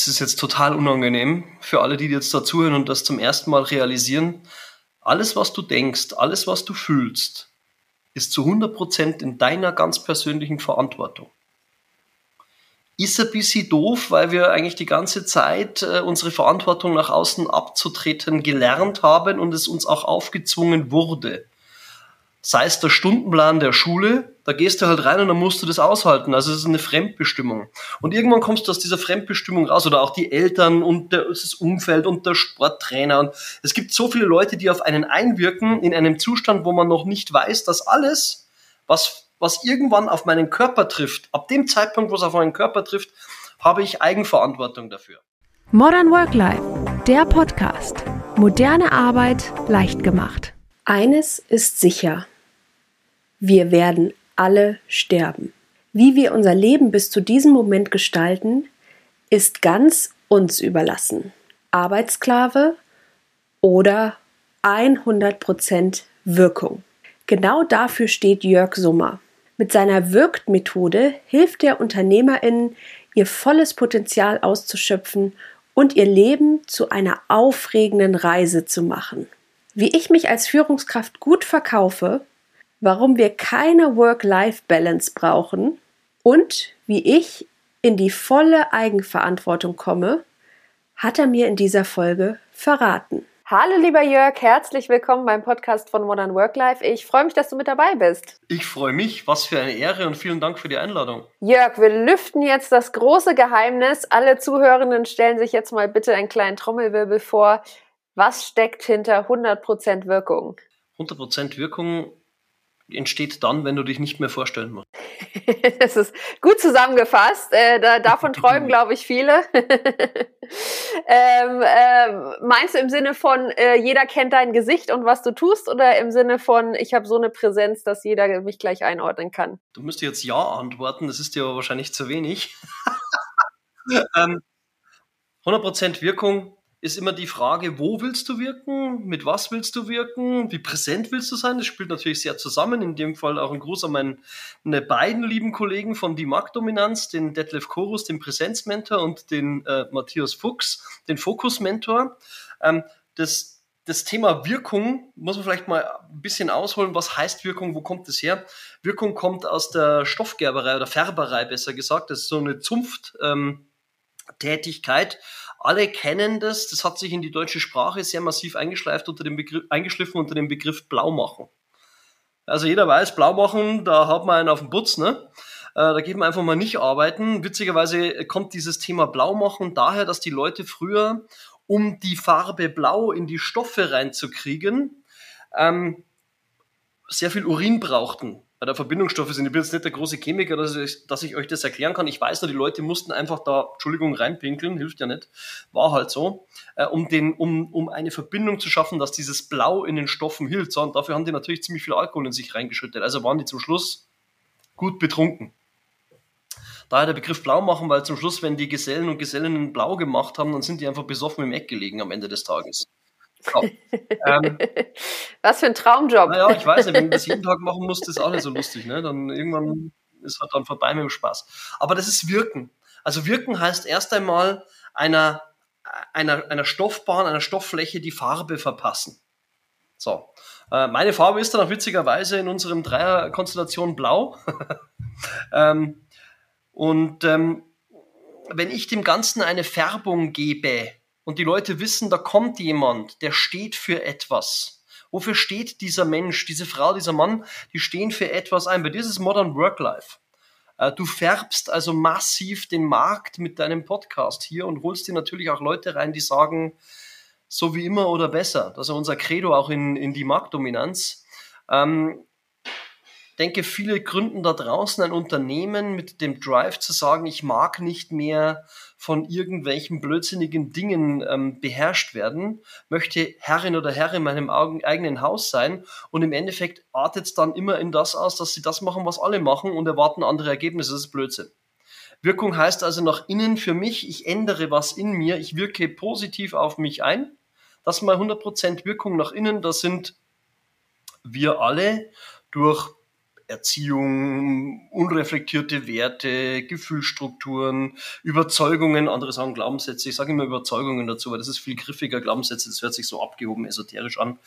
es ist jetzt total unangenehm für alle, die jetzt dazuhören und das zum ersten Mal realisieren. Alles, was du denkst, alles, was du fühlst, ist zu 100% in deiner ganz persönlichen Verantwortung. Ist ein bisschen doof, weil wir eigentlich die ganze Zeit äh, unsere Verantwortung nach außen abzutreten gelernt haben und es uns auch aufgezwungen wurde sei es der Stundenplan der Schule, da gehst du halt rein und dann musst du das aushalten. Also es ist eine Fremdbestimmung. Und irgendwann kommst du aus dieser Fremdbestimmung raus oder auch die Eltern und der, das Umfeld und der Sporttrainer. Und es gibt so viele Leute, die auf einen einwirken in einem Zustand, wo man noch nicht weiß, dass alles, was, was irgendwann auf meinen Körper trifft, ab dem Zeitpunkt, wo es auf meinen Körper trifft, habe ich Eigenverantwortung dafür. Modern Work Life, der Podcast. Moderne Arbeit leicht gemacht. Eines ist sicher. Wir werden alle sterben. Wie wir unser Leben bis zu diesem Moment gestalten, ist ganz uns überlassen. Arbeitssklave oder 100% Wirkung. Genau dafür steht Jörg Summer. Mit seiner Wirkt-Methode hilft er UnternehmerInnen, ihr volles Potenzial auszuschöpfen und ihr Leben zu einer aufregenden Reise zu machen. Wie ich mich als Führungskraft gut verkaufe, warum wir keine Work-Life-Balance brauchen und wie ich in die volle Eigenverantwortung komme, hat er mir in dieser Folge verraten. Hallo lieber Jörg, herzlich willkommen beim Podcast von Modern Work Life. Ich freue mich, dass du mit dabei bist. Ich freue mich, was für eine Ehre und vielen Dank für die Einladung. Jörg, wir lüften jetzt das große Geheimnis. Alle Zuhörenden stellen sich jetzt mal bitte einen kleinen Trommelwirbel vor. Was steckt hinter 100% Wirkung? 100% Wirkung entsteht dann, wenn du dich nicht mehr vorstellen musst. das ist gut zusammengefasst. Äh, da, davon träumen, glaube ich, viele. ähm, äh, meinst du im Sinne von, äh, jeder kennt dein Gesicht und was du tust oder im Sinne von, ich habe so eine Präsenz, dass jeder mich gleich einordnen kann? Du müsstest jetzt Ja antworten, das ist dir aber wahrscheinlich zu wenig. ähm, 100% Wirkung ist immer die Frage, wo willst du wirken, mit was willst du wirken, wie präsent willst du sein. Das spielt natürlich sehr zusammen. In dem Fall auch ein Gruß an meine, beiden lieben Kollegen von die Marktdominanz, den Detlef Chorus, den Präsenzmentor und den äh, Matthias Fuchs, den Fokusmentor. Ähm, das, das Thema Wirkung muss man vielleicht mal ein bisschen ausholen. Was heißt Wirkung? Wo kommt es her? Wirkung kommt aus der Stoffgerberei oder Färberei, besser gesagt. Das ist so eine Zunft. Ähm, Tätigkeit. Alle kennen das, das hat sich in die deutsche Sprache sehr massiv eingeschleift unter dem Begriff, eingeschliffen unter dem Begriff Blaumachen. Also jeder weiß, Blaumachen, da hat man einen auf den Putz, ne? Äh, da geht man einfach mal nicht arbeiten. Witzigerweise kommt dieses Thema Blaumachen daher, dass die Leute früher, um die Farbe Blau in die Stoffe reinzukriegen, ähm, sehr viel Urin brauchten der Verbindungsstoffe sind. Ich bin jetzt nicht der große Chemiker, dass ich, dass ich euch das erklären kann. Ich weiß nur, die Leute mussten einfach da, Entschuldigung, reinpinkeln, hilft ja nicht. War halt so, äh, um, den, um, um eine Verbindung zu schaffen, dass dieses Blau in den Stoffen hielt. Und dafür haben die natürlich ziemlich viel Alkohol in sich reingeschüttet. Also waren die zum Schluss gut betrunken. Daher der Begriff blau machen, weil zum Schluss, wenn die Gesellen und Gesellinnen blau gemacht haben, dann sind die einfach besoffen im Eck gelegen am Ende des Tages. Genau. ähm, Was für ein Traumjob. Naja, ich weiß nicht, wenn du das jeden Tag machen musst, ist auch nicht so lustig. Ne? Dann irgendwann ist halt dann vorbei mit dem Spaß. Aber das ist Wirken. Also Wirken heißt erst einmal einer, einer, einer Stoffbahn, einer Stofffläche die Farbe verpassen. So. Äh, meine Farbe ist dann auch witzigerweise in unserem Dreier-Konstellation blau. ähm, und ähm, wenn ich dem Ganzen eine Färbung gebe, und die Leute wissen, da kommt jemand, der steht für etwas. Wofür steht dieser Mensch, diese Frau, dieser Mann? Die stehen für etwas ein. Bei dir ist es Modern Work Life. Äh, du färbst also massiv den Markt mit deinem Podcast hier und holst dir natürlich auch Leute rein, die sagen, so wie immer oder besser. Das ist unser Credo auch in, in die Marktdominanz. Ähm, denke, viele gründen da draußen ein Unternehmen mit dem Drive zu sagen, ich mag nicht mehr von irgendwelchen blödsinnigen Dingen ähm, beherrscht werden, möchte Herrin oder Herr in meinem eigenen Haus sein und im Endeffekt artet es dann immer in das aus, dass sie das machen, was alle machen und erwarten andere Ergebnisse. Das ist Blödsinn. Wirkung heißt also nach innen für mich, ich ändere was in mir, ich wirke positiv auf mich ein. Das mal 100% Wirkung nach innen, das sind wir alle durch Erziehung, unreflektierte Werte, Gefühlsstrukturen, Überzeugungen, andere sagen Glaubenssätze. Ich sage immer Überzeugungen dazu, weil das ist viel griffiger. Glaubenssätze, das hört sich so abgehoben, esoterisch an.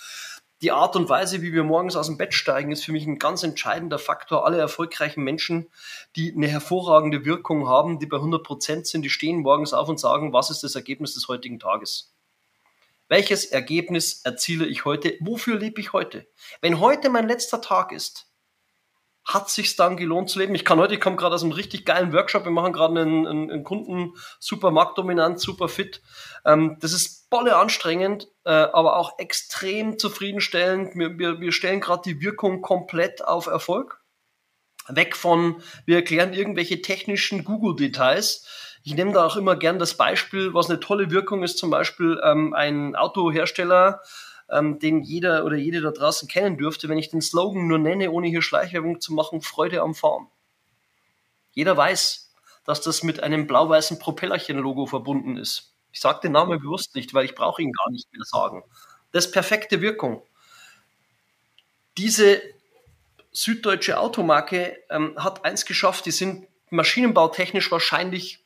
Die Art und Weise, wie wir morgens aus dem Bett steigen, ist für mich ein ganz entscheidender Faktor. Alle erfolgreichen Menschen, die eine hervorragende Wirkung haben, die bei 100 Prozent sind, die stehen morgens auf und sagen, was ist das Ergebnis des heutigen Tages? Welches Ergebnis erziele ich heute? Wofür lebe ich heute? Wenn heute mein letzter Tag ist, hat sich dann gelohnt zu leben. Ich kann heute, ich komme gerade aus einem richtig geilen Workshop, wir machen gerade einen, einen, einen Kunden super marktdominant, super fit. Ähm, das ist bolle anstrengend, äh, aber auch extrem zufriedenstellend. Wir, wir, wir stellen gerade die Wirkung komplett auf Erfolg. Weg von, wir erklären irgendwelche technischen Google-Details. Ich nehme da auch immer gern das Beispiel, was eine tolle Wirkung ist, zum Beispiel ähm, ein Autohersteller, ähm, den jeder oder jede da draußen kennen dürfte, wenn ich den Slogan nur nenne, ohne hier Schleichwerbung zu machen, Freude am Fahren. Jeder weiß, dass das mit einem blau-weißen Propellerchen-Logo verbunden ist. Ich sage den Namen bewusst nicht, weil ich brauche ihn gar nicht mehr sagen. Das ist perfekte Wirkung. Diese süddeutsche Automarke ähm, hat eins geschafft, die sind maschinenbautechnisch wahrscheinlich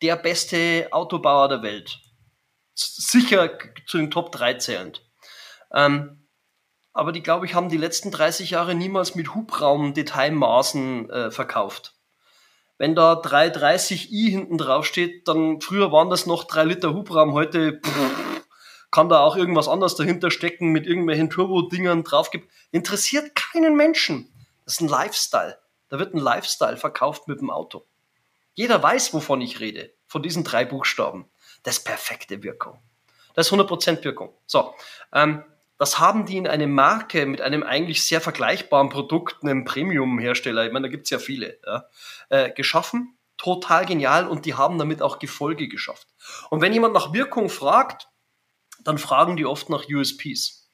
der beste Autobauer der Welt sicher zu den Top 3 zählend. Ähm, aber die, glaube ich, haben die letzten 30 Jahre niemals mit Hubraum-Detailmaßen äh, verkauft. Wenn da 330i hinten drauf steht, dann früher waren das noch 3 Liter Hubraum, heute pff, kann da auch irgendwas anderes dahinter stecken mit irgendwelchen Turbo-Dingern drauf. Interessiert keinen Menschen. Das ist ein Lifestyle. Da wird ein Lifestyle verkauft mit dem Auto. Jeder weiß, wovon ich rede, von diesen drei Buchstaben. Das ist perfekte Wirkung. Das ist 100% Wirkung. So, ähm, das haben die in eine Marke mit einem eigentlich sehr vergleichbaren Produkt, einem Premium-Hersteller, ich meine, da gibt es ja viele, ja, äh, geschaffen. Total genial und die haben damit auch Gefolge geschafft. Und wenn jemand nach Wirkung fragt, dann fragen die oft nach USPs.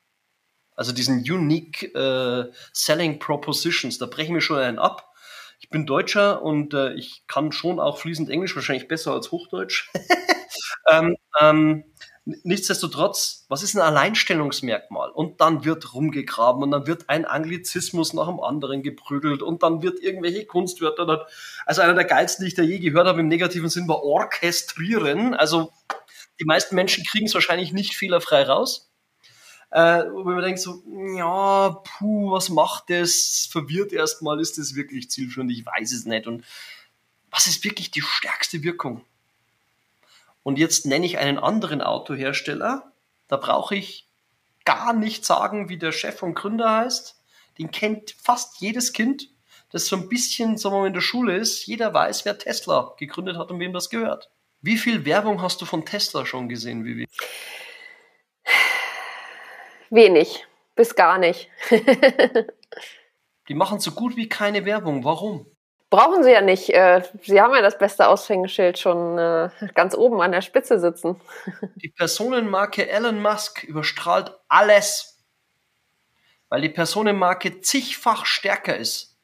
Also diesen Unique äh, Selling Propositions. Da brechen wir schon einen ab. Ich bin Deutscher und äh, ich kann schon auch fließend Englisch, wahrscheinlich besser als Hochdeutsch. Ähm, ähm, nichtsdestotrotz, was ist ein Alleinstellungsmerkmal? Und dann wird rumgegraben und dann wird ein Anglizismus nach dem anderen geprügelt und dann wird irgendwelche Kunstwörter. Also einer der geilsten, die ich da je gehört habe im negativen Sinn, war orchestrieren. Also die meisten Menschen kriegen es wahrscheinlich nicht fehlerfrei raus. Äh, wo man denkt so, ja, puh, was macht das? Verwirrt erstmal, ist das wirklich zielführend? Ich weiß es nicht. Und was ist wirklich die stärkste Wirkung? Und jetzt nenne ich einen anderen Autohersteller. Da brauche ich gar nicht sagen, wie der Chef und Gründer heißt. Den kennt fast jedes Kind, das so ein bisschen, sagen wir mal, in der Schule ist. Jeder weiß, wer Tesla gegründet hat und wem das gehört. Wie viel Werbung hast du von Tesla schon gesehen, Vivi? Wenig, bis gar nicht. Die machen so gut wie keine Werbung. Warum? Brauchen sie ja nicht. Äh, sie haben ja das beste Aushängeschild schon äh, ganz oben an der Spitze sitzen. Die Personenmarke Elon Musk überstrahlt alles, weil die Personenmarke zigfach stärker ist.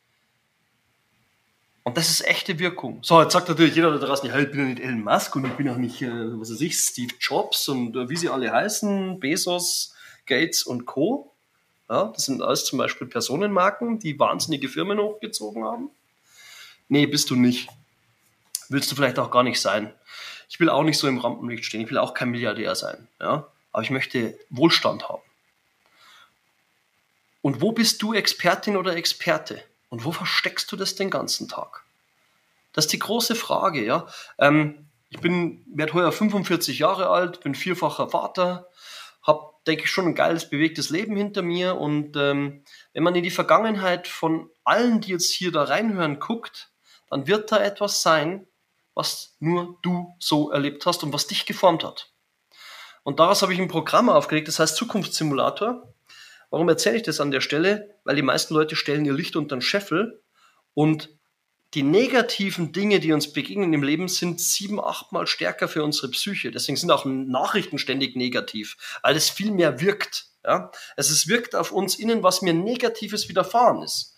Und das ist echte Wirkung. So, jetzt sagt natürlich jeder da draußen, ja, ich bin ja nicht Elon Musk und ich bin auch nicht, äh, was weiß ich, Steve Jobs und wie sie alle heißen, Bezos, Gates und Co. Ja, das sind alles zum Beispiel Personenmarken, die wahnsinnige Firmen hochgezogen haben. Nee, bist du nicht. Willst du vielleicht auch gar nicht sein. Ich will auch nicht so im Rampenlicht stehen. Ich will auch kein Milliardär sein. Ja? Aber ich möchte Wohlstand haben. Und wo bist du Expertin oder Experte? Und wo versteckst du das den ganzen Tag? Das ist die große Frage, ja. Ähm, ich bin, werde heuer 45 Jahre alt, bin vierfacher Vater, habe, denke ich, schon ein geiles, bewegtes Leben hinter mir. Und ähm, wenn man in die Vergangenheit von allen, die jetzt hier da reinhören, guckt, dann wird da etwas sein, was nur du so erlebt hast und was dich geformt hat. Und daraus habe ich ein Programm aufgelegt, das heißt Zukunftssimulator. Warum erzähle ich das an der Stelle? Weil die meisten Leute stellen ihr Licht unter den Scheffel und die negativen Dinge, die uns begegnen im Leben, sind sieben, achtmal stärker für unsere Psyche. Deswegen sind auch Nachrichten ständig negativ, weil es viel mehr wirkt. Ja? Es wirkt auf uns innen, was mir Negatives widerfahren ist.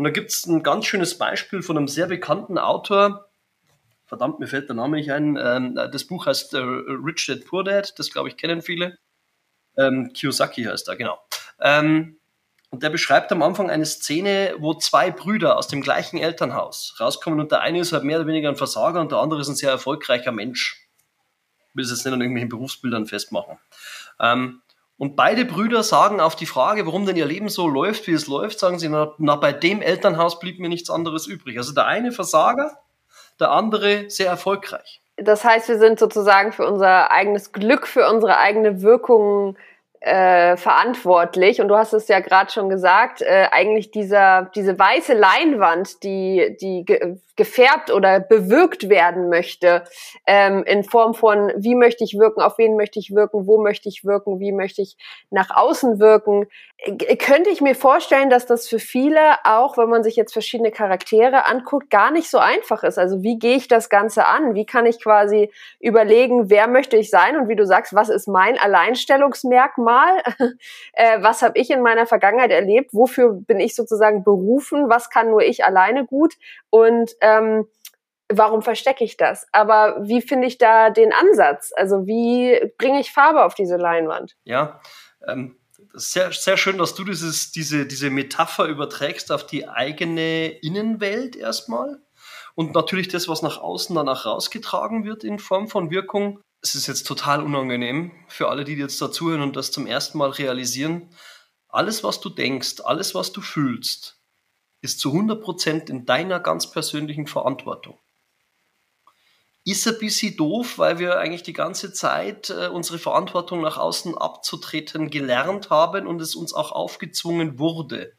Und da gibt es ein ganz schönes Beispiel von einem sehr bekannten Autor. Verdammt, mir fällt der Name nicht ein. Ähm, das Buch heißt äh, Rich Dad Poor Dad. Das, glaube ich, kennen viele. Ähm, Kiyosaki heißt er, genau. Ähm, Und der beschreibt am Anfang eine Szene, wo zwei Brüder aus dem gleichen Elternhaus rauskommen und der eine ist halt mehr oder weniger ein Versager und der andere ist ein sehr erfolgreicher Mensch. Will es jetzt nicht an irgendwelchen Berufsbildern festmachen. Ähm, und beide Brüder sagen auf die Frage, warum denn ihr Leben so läuft, wie es läuft, sagen sie, na, na, bei dem Elternhaus blieb mir nichts anderes übrig. Also der eine Versager, der andere sehr erfolgreich. Das heißt, wir sind sozusagen für unser eigenes Glück, für unsere eigene Wirkung äh, verantwortlich. Und du hast es ja gerade schon gesagt, äh, eigentlich dieser, diese weiße Leinwand, die, die ge gefärbt oder bewirkt werden möchte, ähm, in Form von, wie möchte ich wirken, auf wen möchte ich wirken, wo möchte ich wirken, wie möchte ich nach außen wirken, könnte ich mir vorstellen, dass das für viele, auch wenn man sich jetzt verschiedene Charaktere anguckt, gar nicht so einfach ist. Also wie gehe ich das Ganze an? Wie kann ich quasi überlegen, wer möchte ich sein und wie du sagst, was ist mein Alleinstellungsmerkmal? äh, was habe ich in meiner Vergangenheit erlebt? Wofür bin ich sozusagen berufen? Was kann nur ich alleine gut? Und ähm, warum verstecke ich das? Aber wie finde ich da den Ansatz? Also wie bringe ich Farbe auf diese Leinwand? Ja, ähm, sehr, sehr schön, dass du dieses, diese, diese Metapher überträgst auf die eigene Innenwelt erstmal und natürlich das, was nach außen danach rausgetragen wird in Form von Wirkung. Es ist jetzt total unangenehm für alle, die jetzt dazuhören und das zum ersten Mal realisieren. Alles, was du denkst, alles, was du fühlst, ist zu 100% in deiner ganz persönlichen Verantwortung. Ist ein bisschen doof, weil wir eigentlich die ganze Zeit äh, unsere Verantwortung nach außen abzutreten gelernt haben und es uns auch aufgezwungen wurde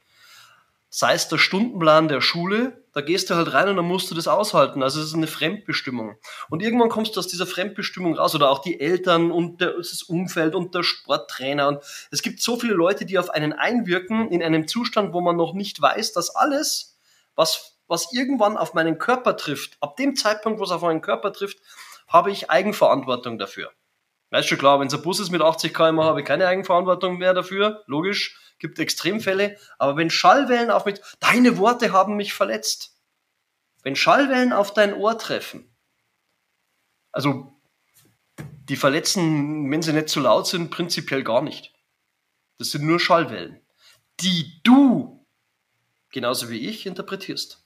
sei es der Stundenplan der Schule, da gehst du halt rein und dann musst du das aushalten. Also es ist eine Fremdbestimmung. Und irgendwann kommst du aus dieser Fremdbestimmung raus oder auch die Eltern und das Umfeld und der Sporttrainer. Und es gibt so viele Leute, die auf einen einwirken in einem Zustand, wo man noch nicht weiß, dass alles, was, was irgendwann auf meinen Körper trifft, ab dem Zeitpunkt, wo es auf meinen Körper trifft, habe ich Eigenverantwortung dafür. Weißt schon klar, wenn es ein Bus ist mit 80 km, habe ich keine Eigenverantwortung mehr dafür. Logisch gibt Extremfälle, aber wenn Schallwellen auf mich, deine Worte haben mich verletzt. Wenn Schallwellen auf dein Ohr treffen, also die verletzen, wenn sie nicht zu laut sind, prinzipiell gar nicht. Das sind nur Schallwellen, die du, genauso wie ich, interpretierst.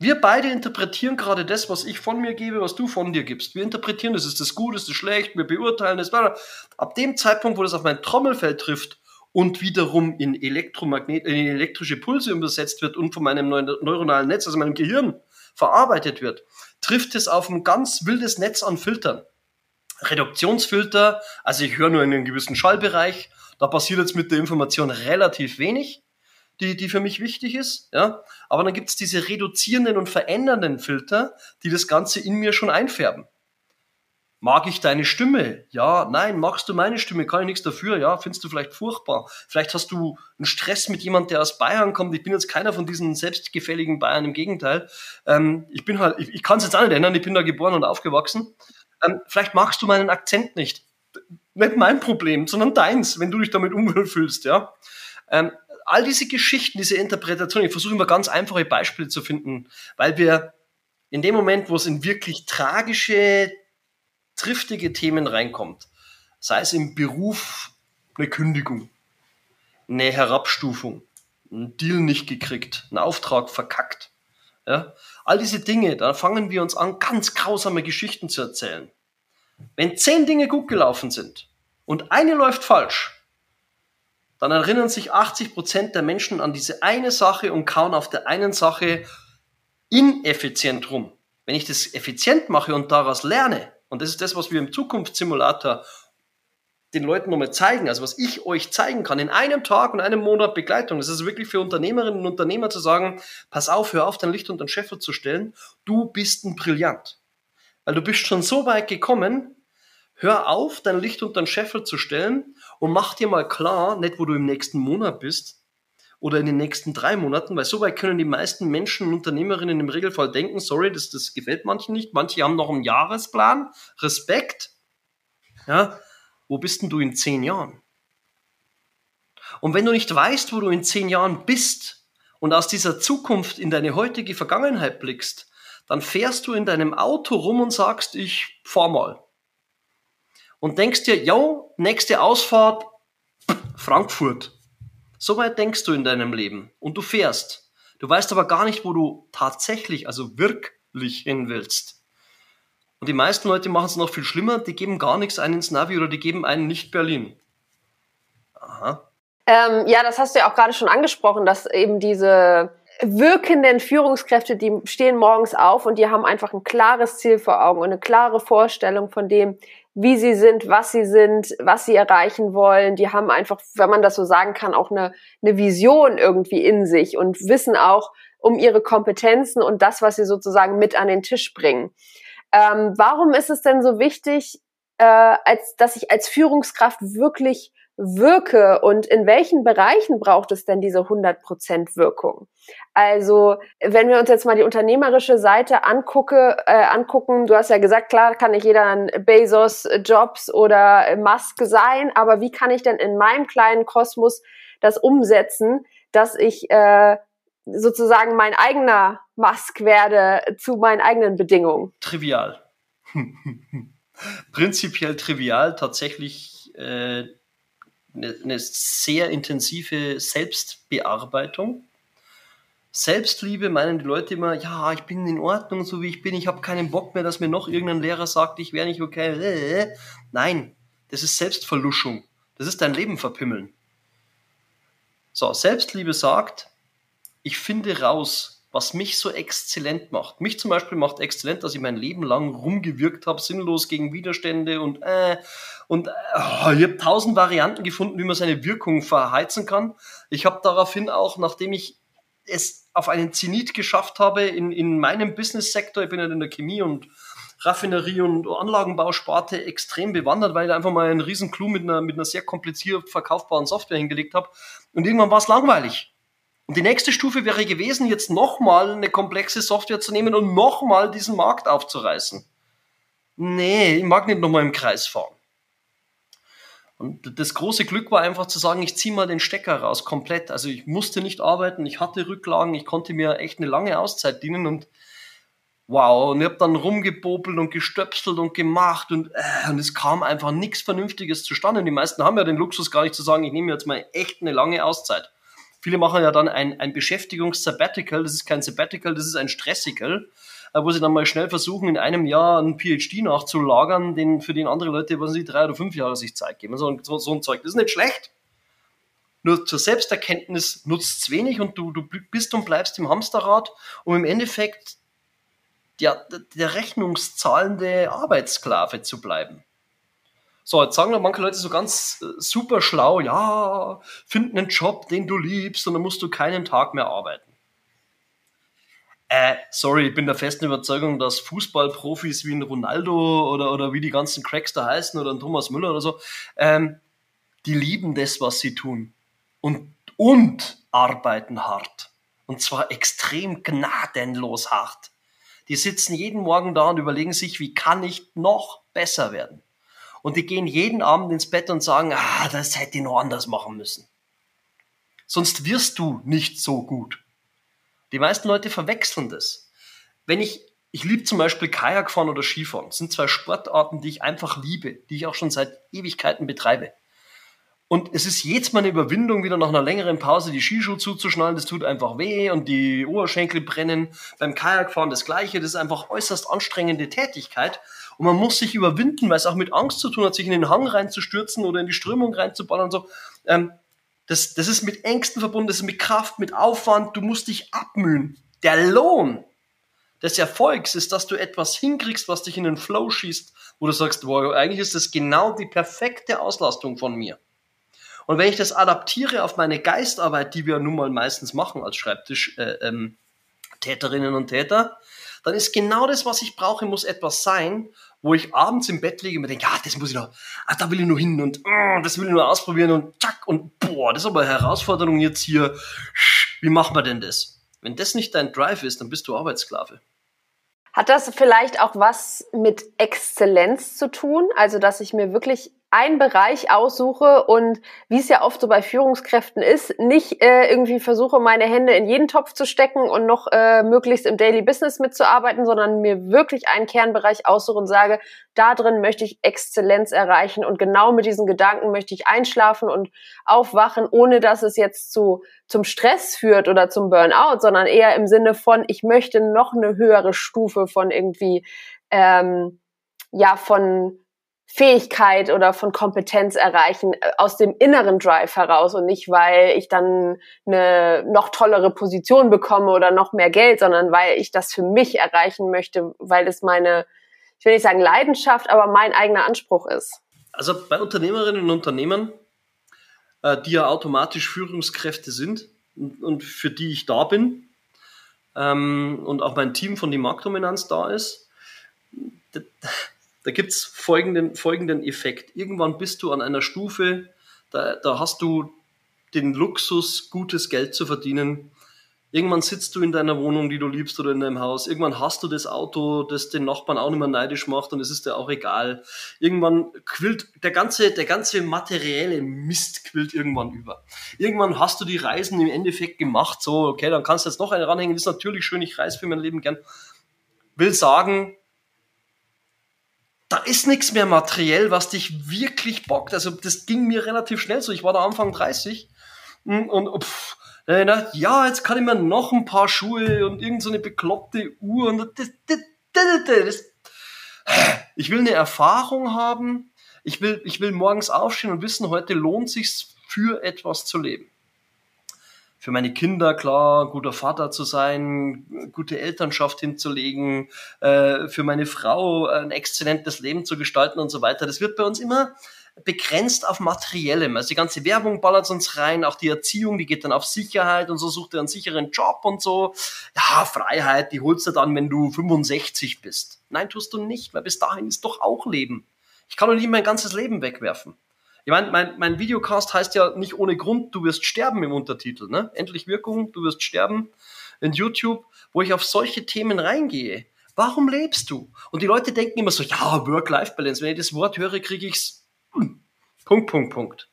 Wir beide interpretieren gerade das, was ich von mir gebe, was du von dir gibst. Wir interpretieren, das ist das gut, das ist schlecht, wir beurteilen das. Ab dem Zeitpunkt, wo das auf mein Trommelfell trifft und wiederum in, Elektromagnet in elektrische Pulse übersetzt wird und von meinem neuronalen Netz, also meinem Gehirn, verarbeitet wird, trifft es auf ein ganz wildes Netz an Filtern. Reduktionsfilter, also ich höre nur in einem gewissen Schallbereich, da passiert jetzt mit der Information relativ wenig, die, die für mich wichtig ist, ja. Aber dann gibt es diese reduzierenden und verändernden Filter, die das Ganze in mir schon einfärben. Mag ich deine Stimme? Ja, nein. Magst du meine Stimme? Kann ich nichts dafür? Ja, findest du vielleicht furchtbar? Vielleicht hast du einen Stress mit jemand, der aus Bayern kommt. Ich bin jetzt keiner von diesen selbstgefälligen Bayern, im Gegenteil. Ähm, ich bin halt, ich, ich kann es jetzt auch nicht ändern, ich bin da geboren und aufgewachsen. Ähm, vielleicht magst du meinen Akzent nicht. Nicht mein Problem, sondern deins, wenn du dich damit unwohl fühlst, ja. Ähm, all diese Geschichten, diese Interpretation, ich versuche immer ganz einfache Beispiele zu finden, weil wir in dem Moment, wo es in wirklich tragische triftige Themen reinkommt, sei es im Beruf eine Kündigung, eine Herabstufung, ein Deal nicht gekriegt, ein Auftrag verkackt. Ja? All diese Dinge, da fangen wir uns an, ganz grausame Geschichten zu erzählen. Wenn zehn Dinge gut gelaufen sind und eine läuft falsch, dann erinnern sich 80 Prozent der Menschen an diese eine Sache und kauen auf der einen Sache ineffizient rum. Wenn ich das effizient mache und daraus lerne, und das ist das, was wir im Zukunftssimulator den Leuten nochmal zeigen, also was ich euch zeigen kann, in einem Tag und einem Monat Begleitung. Das ist wirklich für Unternehmerinnen und Unternehmer zu sagen, pass auf, hör auf, dein Licht unter den Scheffel zu stellen. Du bist ein Brillant. Weil du bist schon so weit gekommen, hör auf, dein Licht unter den Scheffel zu stellen und mach dir mal klar, nicht wo du im nächsten Monat bist, oder in den nächsten drei Monaten, weil so weit können die meisten Menschen und Unternehmerinnen im Regelfall denken, sorry, das, das gefällt manchen nicht, manche haben noch einen Jahresplan, Respekt, ja, wo bist denn du in zehn Jahren? Und wenn du nicht weißt, wo du in zehn Jahren bist und aus dieser Zukunft in deine heutige Vergangenheit blickst, dann fährst du in deinem Auto rum und sagst, ich fahr mal. Und denkst dir, yo, nächste Ausfahrt, Frankfurt. So weit denkst du in deinem Leben und du fährst. Du weißt aber gar nicht, wo du tatsächlich, also wirklich hin willst. Und die meisten Leute machen es noch viel schlimmer, die geben gar nichts ein ins Navi oder die geben einen nicht Berlin. Aha. Ähm, ja, das hast du ja auch gerade schon angesprochen, dass eben diese wirkenden Führungskräfte, die stehen morgens auf und die haben einfach ein klares Ziel vor Augen und eine klare Vorstellung von dem, wie sie sind, was sie sind, was sie erreichen wollen. Die haben einfach, wenn man das so sagen kann, auch eine, eine Vision irgendwie in sich und wissen auch um ihre Kompetenzen und das, was sie sozusagen mit an den Tisch bringen. Ähm, warum ist es denn so wichtig, äh, als dass ich als Führungskraft wirklich wirke und in welchen Bereichen braucht es denn diese 100% Wirkung? Also, wenn wir uns jetzt mal die unternehmerische Seite angucke, äh, angucken, du hast ja gesagt, klar kann nicht jeder ein Bezos, Jobs oder Musk sein, aber wie kann ich denn in meinem kleinen Kosmos das umsetzen, dass ich äh, sozusagen mein eigener Musk werde zu meinen eigenen Bedingungen? Trivial. Prinzipiell trivial, tatsächlich äh, eine, eine sehr intensive Selbstbearbeitung. Selbstliebe meinen die Leute immer, ja, ich bin in Ordnung, so wie ich bin, ich habe keinen Bock mehr, dass mir noch irgendein Lehrer sagt, ich wäre nicht okay. Nein, das ist Selbstverluschung. Das ist dein Leben verpimmeln. So, Selbstliebe sagt, ich finde raus, was mich so exzellent macht. Mich zum Beispiel macht exzellent, dass ich mein Leben lang rumgewirkt habe, sinnlos gegen Widerstände und äh, und oh, ich habe tausend Varianten gefunden, wie man seine Wirkung verheizen kann. Ich habe daraufhin auch, nachdem ich es auf einen Zenit geschafft habe in, in meinem Business-Sektor, ich bin ja in der Chemie und Raffinerie und Anlagenbausparte extrem bewandert, weil ich einfach mal einen riesen Clou mit einer, mit einer sehr kompliziert verkaufbaren Software hingelegt habe. Und irgendwann war es langweilig. Und die nächste Stufe wäre gewesen, jetzt nochmal eine komplexe Software zu nehmen und nochmal diesen Markt aufzureißen. Nee, ich mag nicht nochmal im Kreis fahren. Und das große Glück war einfach zu sagen, ich ziehe mal den Stecker raus, komplett. Also ich musste nicht arbeiten, ich hatte Rücklagen, ich konnte mir echt eine lange Auszeit dienen und wow, und ich habe dann rumgebobelt und gestöpselt und gemacht und, äh, und es kam einfach nichts Vernünftiges zustande. Und die meisten haben ja den Luxus gar nicht zu sagen, ich nehme jetzt mal echt eine lange Auszeit. Viele machen ja dann ein, ein Beschäftigungs-Sabbatical. Das ist kein Sabbatical, das ist ein Stressical, äh, wo sie dann mal schnell versuchen, in einem Jahr einen PhD nachzulagern, den, für den andere Leute, was sie drei oder fünf Jahre sich Zeit geben. So, so, so ein Zeug. Das ist nicht schlecht. Nur zur Selbsterkenntnis nutzt es wenig und du, du bist und bleibst im Hamsterrad, um im Endeffekt ja, der rechnungszahlende Arbeitssklave zu bleiben. So, jetzt sagen manche Leute so ganz äh, super schlau, ja, find einen Job, den du liebst und dann musst du keinen Tag mehr arbeiten. Äh, sorry, ich bin der festen Überzeugung, dass Fußballprofis wie ein Ronaldo oder, oder wie die ganzen Cracks da heißen oder ein Thomas Müller oder so, ähm, die lieben das, was sie tun. Und, und arbeiten hart. Und zwar extrem gnadenlos hart. Die sitzen jeden Morgen da und überlegen sich, wie kann ich noch besser werden? Und die gehen jeden Abend ins Bett und sagen, ah, das hätte ich noch anders machen müssen. Sonst wirst du nicht so gut. Die meisten Leute verwechseln das. Wenn ich, ich liebe zum Beispiel Kajakfahren oder Skifahren. Das sind zwei Sportarten, die ich einfach liebe, die ich auch schon seit Ewigkeiten betreibe. Und es ist jetzt mal eine Überwindung, wieder nach einer längeren Pause die Skischuhe zuzuschnallen. Das tut einfach weh und die Oberschenkel brennen. Beim Kajakfahren das Gleiche. Das ist einfach äußerst anstrengende Tätigkeit. Und man muss sich überwinden, weil es auch mit Angst zu tun hat, sich in den Hang reinzustürzen oder in die Strömung reinzuballern und so. Ähm, das, das ist mit Ängsten verbunden, das ist mit Kraft, mit Aufwand. Du musst dich abmühen. Der Lohn des Erfolgs ist, dass du etwas hinkriegst, was dich in den Flow schießt, wo du sagst, wow, eigentlich ist das genau die perfekte Auslastung von mir. Und wenn ich das adaptiere auf meine Geistarbeit, die wir nun mal meistens machen als Schreibtisch, äh, ähm, Täterinnen und Täter, dann ist genau das, was ich brauche, muss etwas sein, wo ich abends im Bett liege und mir denke, ah, das muss ich noch, ah, da will ich nur hin und oh, das will ich nur ausprobieren und zack und boah, das ist aber eine Herausforderung jetzt hier. Wie machen wir denn das? Wenn das nicht dein Drive ist, dann bist du Arbeitssklave. Hat das vielleicht auch was mit Exzellenz zu tun? Also, dass ich mir wirklich einen Bereich aussuche und wie es ja oft so bei Führungskräften ist, nicht äh, irgendwie versuche, meine Hände in jeden Topf zu stecken und noch äh, möglichst im Daily Business mitzuarbeiten, sondern mir wirklich einen Kernbereich aussuche und sage, da drin möchte ich Exzellenz erreichen und genau mit diesen Gedanken möchte ich einschlafen und aufwachen, ohne dass es jetzt zu zum Stress führt oder zum Burnout, sondern eher im Sinne von, ich möchte noch eine höhere Stufe von irgendwie ähm, ja von Fähigkeit oder von Kompetenz erreichen äh, aus dem inneren Drive heraus und nicht, weil ich dann eine noch tollere Position bekomme oder noch mehr Geld, sondern weil ich das für mich erreichen möchte, weil es meine, ich will nicht sagen Leidenschaft, aber mein eigener Anspruch ist. Also bei Unternehmerinnen und Unternehmern, äh, die ja automatisch Führungskräfte sind und für die ich da bin ähm, und auch mein Team von die Marktdominanz da ist, da gibt es folgenden, folgenden Effekt. Irgendwann bist du an einer Stufe, da, da hast du den Luxus, gutes Geld zu verdienen. Irgendwann sitzt du in deiner Wohnung, die du liebst, oder in deinem Haus. Irgendwann hast du das Auto, das den Nachbarn auch nicht mehr neidisch macht und es ist dir auch egal. Irgendwann quillt der ganze, der ganze materielle Mist quillt irgendwann über. Irgendwann hast du die Reisen im Endeffekt gemacht, so, okay, dann kannst du jetzt noch eine ranhängen, das ist natürlich schön, ich reise für mein Leben gern. Will sagen, da ist nichts mehr materiell, was dich wirklich bockt. Also das ging mir relativ schnell so. Ich war da Anfang 30 hm, und, und pff, ja, jetzt kann ich mir noch ein paar Schuhe und irgend so bekloppte Uhr und das, das, das, das. Ich will eine Erfahrung haben. Ich will, ich will morgens aufstehen und wissen, heute lohnt sich's für etwas zu leben für meine Kinder klar, guter Vater zu sein, gute Elternschaft hinzulegen, äh, für meine Frau ein exzellentes Leben zu gestalten und so weiter. Das wird bei uns immer begrenzt auf Materiellem. Also die ganze Werbung ballert uns rein, auch die Erziehung, die geht dann auf Sicherheit und so sucht er einen sicheren Job und so. Ja, Freiheit, die holst du dann, wenn du 65 bist. Nein, tust du nicht, weil bis dahin ist doch auch Leben. Ich kann doch nicht mein ganzes Leben wegwerfen. Ich meine, mein, mein Videocast heißt ja nicht ohne Grund, du wirst sterben im Untertitel. Ne? Endlich Wirkung, du wirst sterben in YouTube, wo ich auf solche Themen reingehe. Warum lebst du? Und die Leute denken immer so, ja, Work-Life-Balance. Wenn ich das Wort höre, kriege ich's. Hm, Punkt, Punkt, Punkt.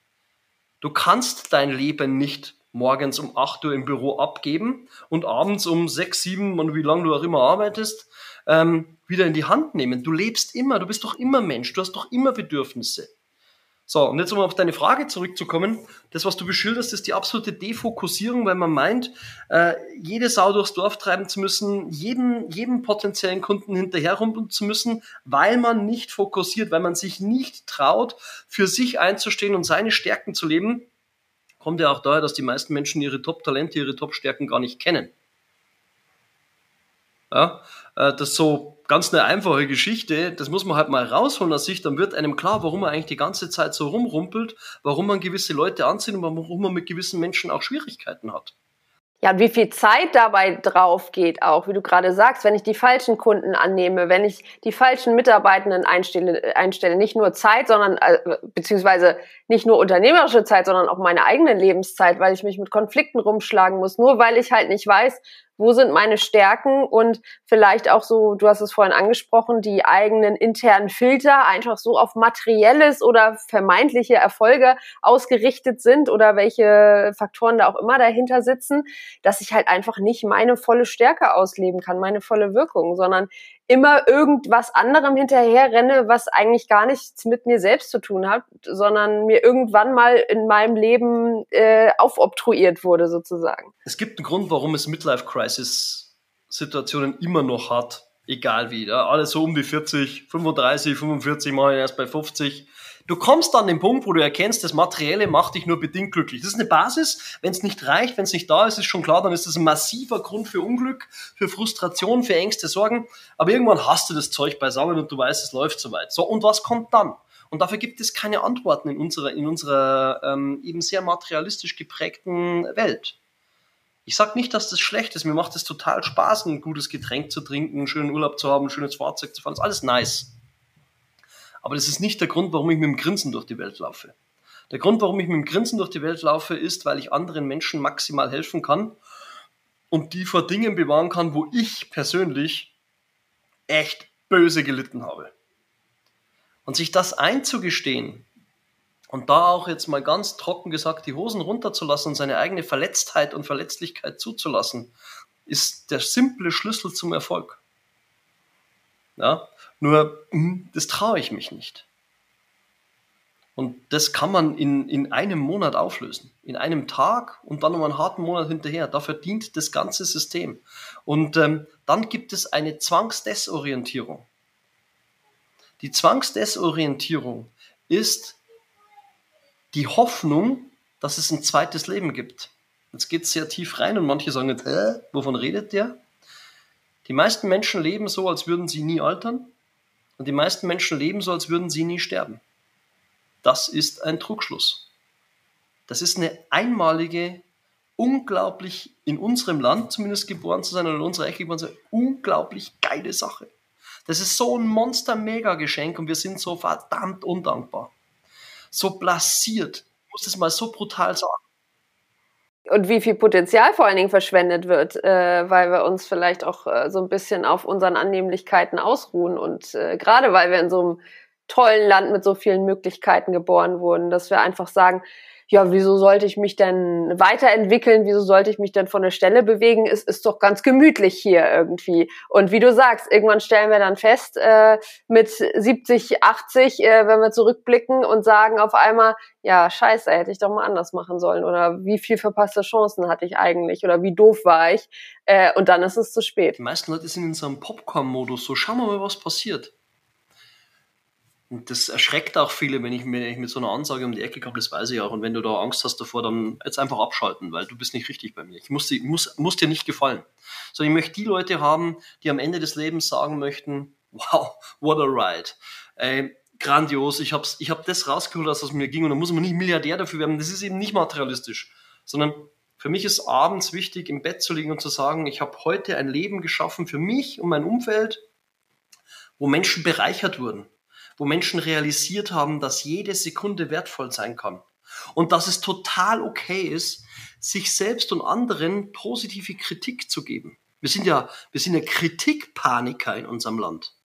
Du kannst dein Leben nicht morgens um 8 Uhr im Büro abgeben und abends um 6, 7 und wie lange du auch immer arbeitest, ähm, wieder in die Hand nehmen. Du lebst immer, du bist doch immer Mensch, du hast doch immer Bedürfnisse. So, und jetzt um auf deine Frage zurückzukommen, das, was du beschilderst, ist die absolute Defokussierung, weil man meint, äh, jede Sau durchs Dorf treiben zu müssen, jedem, jedem potenziellen Kunden hinterherrumpeln zu müssen, weil man nicht fokussiert, weil man sich nicht traut, für sich einzustehen und seine Stärken zu leben, kommt ja auch daher, dass die meisten Menschen ihre Top-Talente, ihre Top-Stärken gar nicht kennen. Ja, äh, das so ganz eine einfache Geschichte, das muss man halt mal rausholen aus sich, dann wird einem klar, warum man eigentlich die ganze Zeit so rumrumpelt, warum man gewisse Leute anzieht und warum man mit gewissen Menschen auch Schwierigkeiten hat. Ja, wie viel Zeit dabei drauf geht auch, wie du gerade sagst, wenn ich die falschen Kunden annehme, wenn ich die falschen Mitarbeitenden einstelle, einstelle nicht nur Zeit, sondern äh, beziehungsweise nicht nur unternehmerische Zeit, sondern auch meine eigene Lebenszeit, weil ich mich mit Konflikten rumschlagen muss, nur weil ich halt nicht weiß, wo sind meine Stärken und vielleicht auch so, du hast es vorhin angesprochen, die eigenen internen Filter einfach so auf materielles oder vermeintliche Erfolge ausgerichtet sind oder welche Faktoren da auch immer dahinter sitzen, dass ich halt einfach nicht meine volle Stärke ausleben kann, meine volle Wirkung, sondern immer irgendwas anderem hinterher renne, was eigentlich gar nichts mit mir selbst zu tun hat, sondern mir irgendwann mal in meinem Leben äh, aufobtruiert wurde sozusagen. Es gibt einen Grund, warum es Midlife Crisis Situationen immer noch hat, egal wie. Ja, alle so um die 40, 35, 45, mal erst bei 50 Du kommst an den Punkt, wo du erkennst, das Materielle macht dich nur bedingt glücklich. Das ist eine Basis. Wenn es nicht reicht, wenn es nicht da ist, ist schon klar, dann ist das ein massiver Grund für Unglück, für Frustration, für Ängste, Sorgen. Aber irgendwann hast du das Zeug beisammen und du weißt, es läuft soweit. So, und was kommt dann? Und dafür gibt es keine Antworten in unserer, in unserer ähm, eben sehr materialistisch geprägten Welt. Ich sage nicht, dass das schlecht ist. Mir macht es total Spaß, ein gutes Getränk zu trinken, einen schönen Urlaub zu haben, ein schönes Fahrzeug zu fahren. Das ist alles nice. Aber das ist nicht der Grund, warum ich mit dem Grinsen durch die Welt laufe. Der Grund, warum ich mit dem Grinsen durch die Welt laufe, ist, weil ich anderen Menschen maximal helfen kann und die vor Dingen bewahren kann, wo ich persönlich echt böse gelitten habe. Und sich das einzugestehen, Und da auch jetzt mal ganz trocken gesagt, die Hosen runterzulassen und seine eigene Verletztheit und Verletzlichkeit zuzulassen, ist der simple Schlüssel zum Erfolg. Ja, nur, hm, das traue ich mich nicht. Und das kann man in, in einem Monat auflösen. In einem Tag und dann um einen harten Monat hinterher. Dafür dient das ganze System. Und ähm, dann gibt es eine Zwangsdesorientierung. Die Zwangsdesorientierung ist die Hoffnung, dass es ein zweites Leben gibt. Jetzt geht es sehr tief rein und manche sagen jetzt, äh, wovon redet der? Die meisten Menschen leben so, als würden sie nie altern. Und die meisten Menschen leben so, als würden sie nie sterben. Das ist ein Trugschluss. Das ist eine einmalige, unglaublich in unserem Land zumindest geboren zu sein oder in unserer Ecke geboren zu sein, unglaublich geile Sache. Das ist so ein Monster-Mega-Geschenk und wir sind so verdammt undankbar. So blasiert. Ich muss das mal so brutal sagen. Und wie viel Potenzial vor allen Dingen verschwendet wird, äh, weil wir uns vielleicht auch äh, so ein bisschen auf unseren Annehmlichkeiten ausruhen. Und äh, gerade weil wir in so einem tollen Land mit so vielen Möglichkeiten geboren wurden, dass wir einfach sagen, ja, wieso sollte ich mich denn weiterentwickeln? Wieso sollte ich mich denn von der Stelle bewegen? Es ist doch ganz gemütlich hier irgendwie. Und wie du sagst, irgendwann stellen wir dann fest, äh, mit 70, 80, äh, wenn wir zurückblicken und sagen auf einmal, ja, scheiße, hätte ich doch mal anders machen sollen. Oder wie viel verpasste Chancen hatte ich eigentlich? Oder wie doof war ich? Äh, und dann ist es zu spät. Die meisten Leute sind in so einem Popcorn-Modus. So, schauen wir mal, was passiert. Und das erschreckt auch viele, wenn ich, mir mit so einer Ansage um die Ecke komme, das weiß ich auch. Und wenn du da Angst hast davor, dann jetzt einfach abschalten, weil du bist nicht richtig bei mir. Ich muss, muss, muss dir nicht gefallen. So, ich möchte die Leute haben, die am Ende des Lebens sagen möchten, wow, what a ride. Äh, grandios, ich habe ich hab das rausgeholt, was aus mir ging. Und dann muss man nicht Milliardär dafür werden. Das ist eben nicht materialistisch. Sondern für mich ist abends wichtig, im Bett zu liegen und zu sagen, ich habe heute ein Leben geschaffen für mich und mein Umfeld, wo Menschen bereichert wurden wo Menschen realisiert haben, dass jede Sekunde wertvoll sein kann. Und dass es total okay ist, sich selbst und anderen positive Kritik zu geben. Wir sind ja, wir sind ja Kritikpaniker in unserem Land.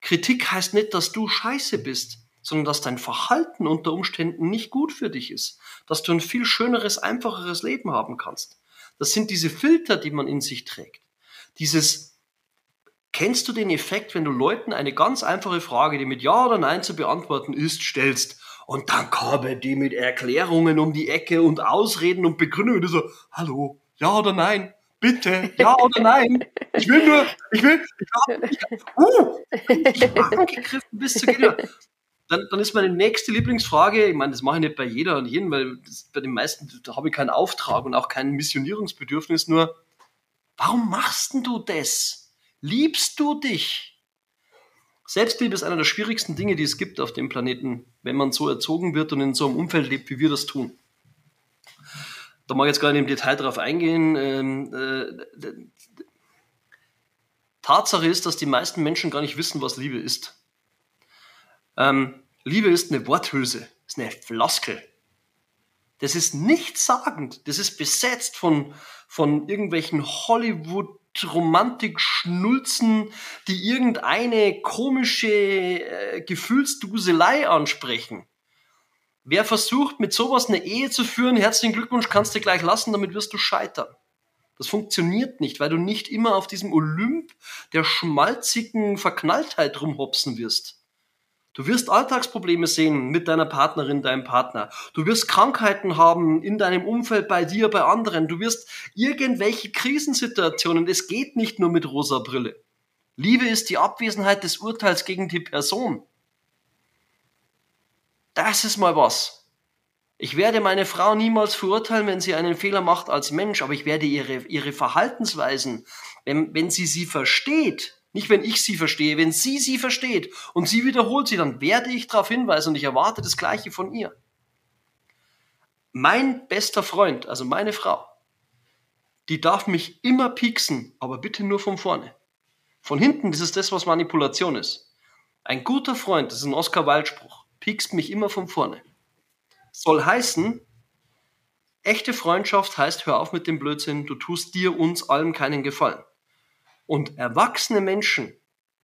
Kritik heißt nicht, dass du scheiße bist, sondern dass dein Verhalten unter Umständen nicht gut für dich ist. Dass du ein viel schöneres, einfacheres Leben haben kannst. Das sind diese Filter, die man in sich trägt. Dieses Kennst du den Effekt, wenn du Leuten eine ganz einfache Frage, die mit Ja oder Nein zu beantworten ist, stellst und dann kommen die mit Erklärungen um die Ecke und Ausreden und Begründungen, und so, hallo, ja oder nein, bitte, ja oder nein, ich will nur, ich will, ich, ich, uh, ich angegriffen bis zu gehen. Dann, dann ist meine nächste Lieblingsfrage, ich meine, das mache ich nicht bei jeder und jedem, weil das, bei den meisten da habe ich keinen Auftrag und auch kein Missionierungsbedürfnis, nur, warum machst denn du das? Liebst du dich? Selbstliebe ist einer der schwierigsten Dinge, die es gibt auf dem Planeten, wenn man so erzogen wird und in so einem Umfeld lebt, wie wir das tun. Da mag ich jetzt gar nicht im Detail darauf eingehen. Ähm, äh, Tatsache ist, dass die meisten Menschen gar nicht wissen, was Liebe ist. Ähm, Liebe ist eine Worthülse, ist eine Floskel. Das ist nichtssagend. Das ist besetzt von, von irgendwelchen Hollywood Romantik-Schnulzen, die irgendeine komische äh, Gefühlsduselei ansprechen. Wer versucht, mit sowas eine Ehe zu führen, herzlichen Glückwunsch, kannst du gleich lassen, damit wirst du scheitern. Das funktioniert nicht, weil du nicht immer auf diesem Olymp der schmalzigen Verknalltheit rumhopsen wirst. Du wirst Alltagsprobleme sehen mit deiner Partnerin, deinem Partner. Du wirst Krankheiten haben in deinem Umfeld, bei dir, bei anderen. Du wirst irgendwelche Krisensituationen. Es geht nicht nur mit rosa Brille. Liebe ist die Abwesenheit des Urteils gegen die Person. Das ist mal was. Ich werde meine Frau niemals verurteilen, wenn sie einen Fehler macht als Mensch, aber ich werde ihre, ihre Verhaltensweisen, wenn, wenn sie sie versteht, nicht, wenn ich sie verstehe, wenn sie sie versteht und sie wiederholt sie, dann werde ich darauf hinweisen und ich erwarte das Gleiche von ihr. Mein bester Freund, also meine Frau, die darf mich immer pieksen, aber bitte nur von vorne. Von hinten, das ist das, was Manipulation ist. Ein guter Freund, das ist ein Oscar Wilde-Spruch, piekst mich immer von vorne. Soll heißen, echte Freundschaft heißt, hör auf mit dem Blödsinn, du tust dir, uns allem keinen Gefallen. Und erwachsene Menschen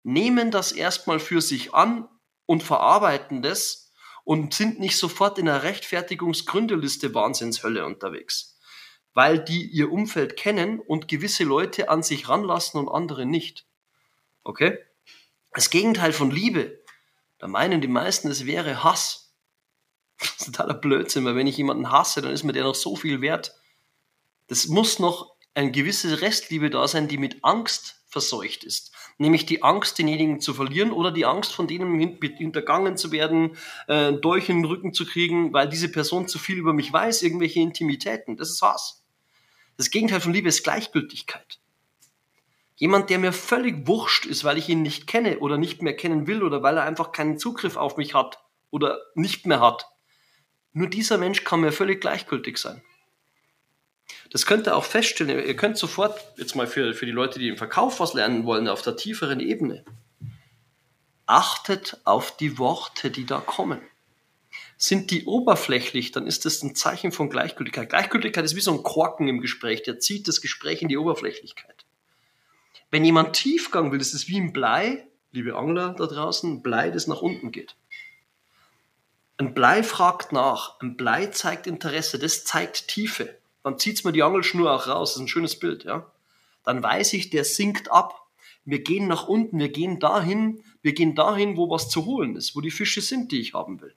nehmen das erstmal für sich an und verarbeiten das und sind nicht sofort in einer Rechtfertigungsgründeliste Wahnsinnshölle unterwegs, weil die ihr Umfeld kennen und gewisse Leute an sich ranlassen und andere nicht. Okay? Das Gegenteil von Liebe, da meinen die meisten, es wäre Hass. Das ist totaler Blödsinn, weil wenn ich jemanden hasse, dann ist mir der noch so viel wert. Das muss noch eine gewisse Restliebe da sein, die mit Angst verseucht ist. Nämlich die Angst, denjenigen zu verlieren oder die Angst, von denen hintergangen zu werden, äh, durch den Rücken zu kriegen, weil diese Person zu viel über mich weiß, irgendwelche Intimitäten. Das ist Hass. Das Gegenteil von Liebe ist Gleichgültigkeit. Jemand, der mir völlig wurscht ist, weil ich ihn nicht kenne oder nicht mehr kennen will oder weil er einfach keinen Zugriff auf mich hat oder nicht mehr hat. Nur dieser Mensch kann mir völlig gleichgültig sein. Das könnt ihr auch feststellen. Ihr könnt sofort, jetzt mal für, für die Leute, die im Verkauf was lernen wollen, auf der tieferen Ebene, achtet auf die Worte, die da kommen. Sind die oberflächlich, dann ist das ein Zeichen von Gleichgültigkeit. Gleichgültigkeit ist wie so ein Korken im Gespräch, der zieht das Gespräch in die Oberflächlichkeit. Wenn jemand Tiefgang will, ist wie ein Blei, liebe Angler da draußen, ein Blei, das nach unten geht. Ein Blei fragt nach, ein Blei zeigt Interesse, das zeigt Tiefe dann zieht's mir die Angelschnur auch raus. Das ist ein schönes Bild, ja. Dann weiß ich, der sinkt ab. Wir gehen nach unten, wir gehen dahin, wir gehen dahin, wo was zu holen ist, wo die Fische sind, die ich haben will.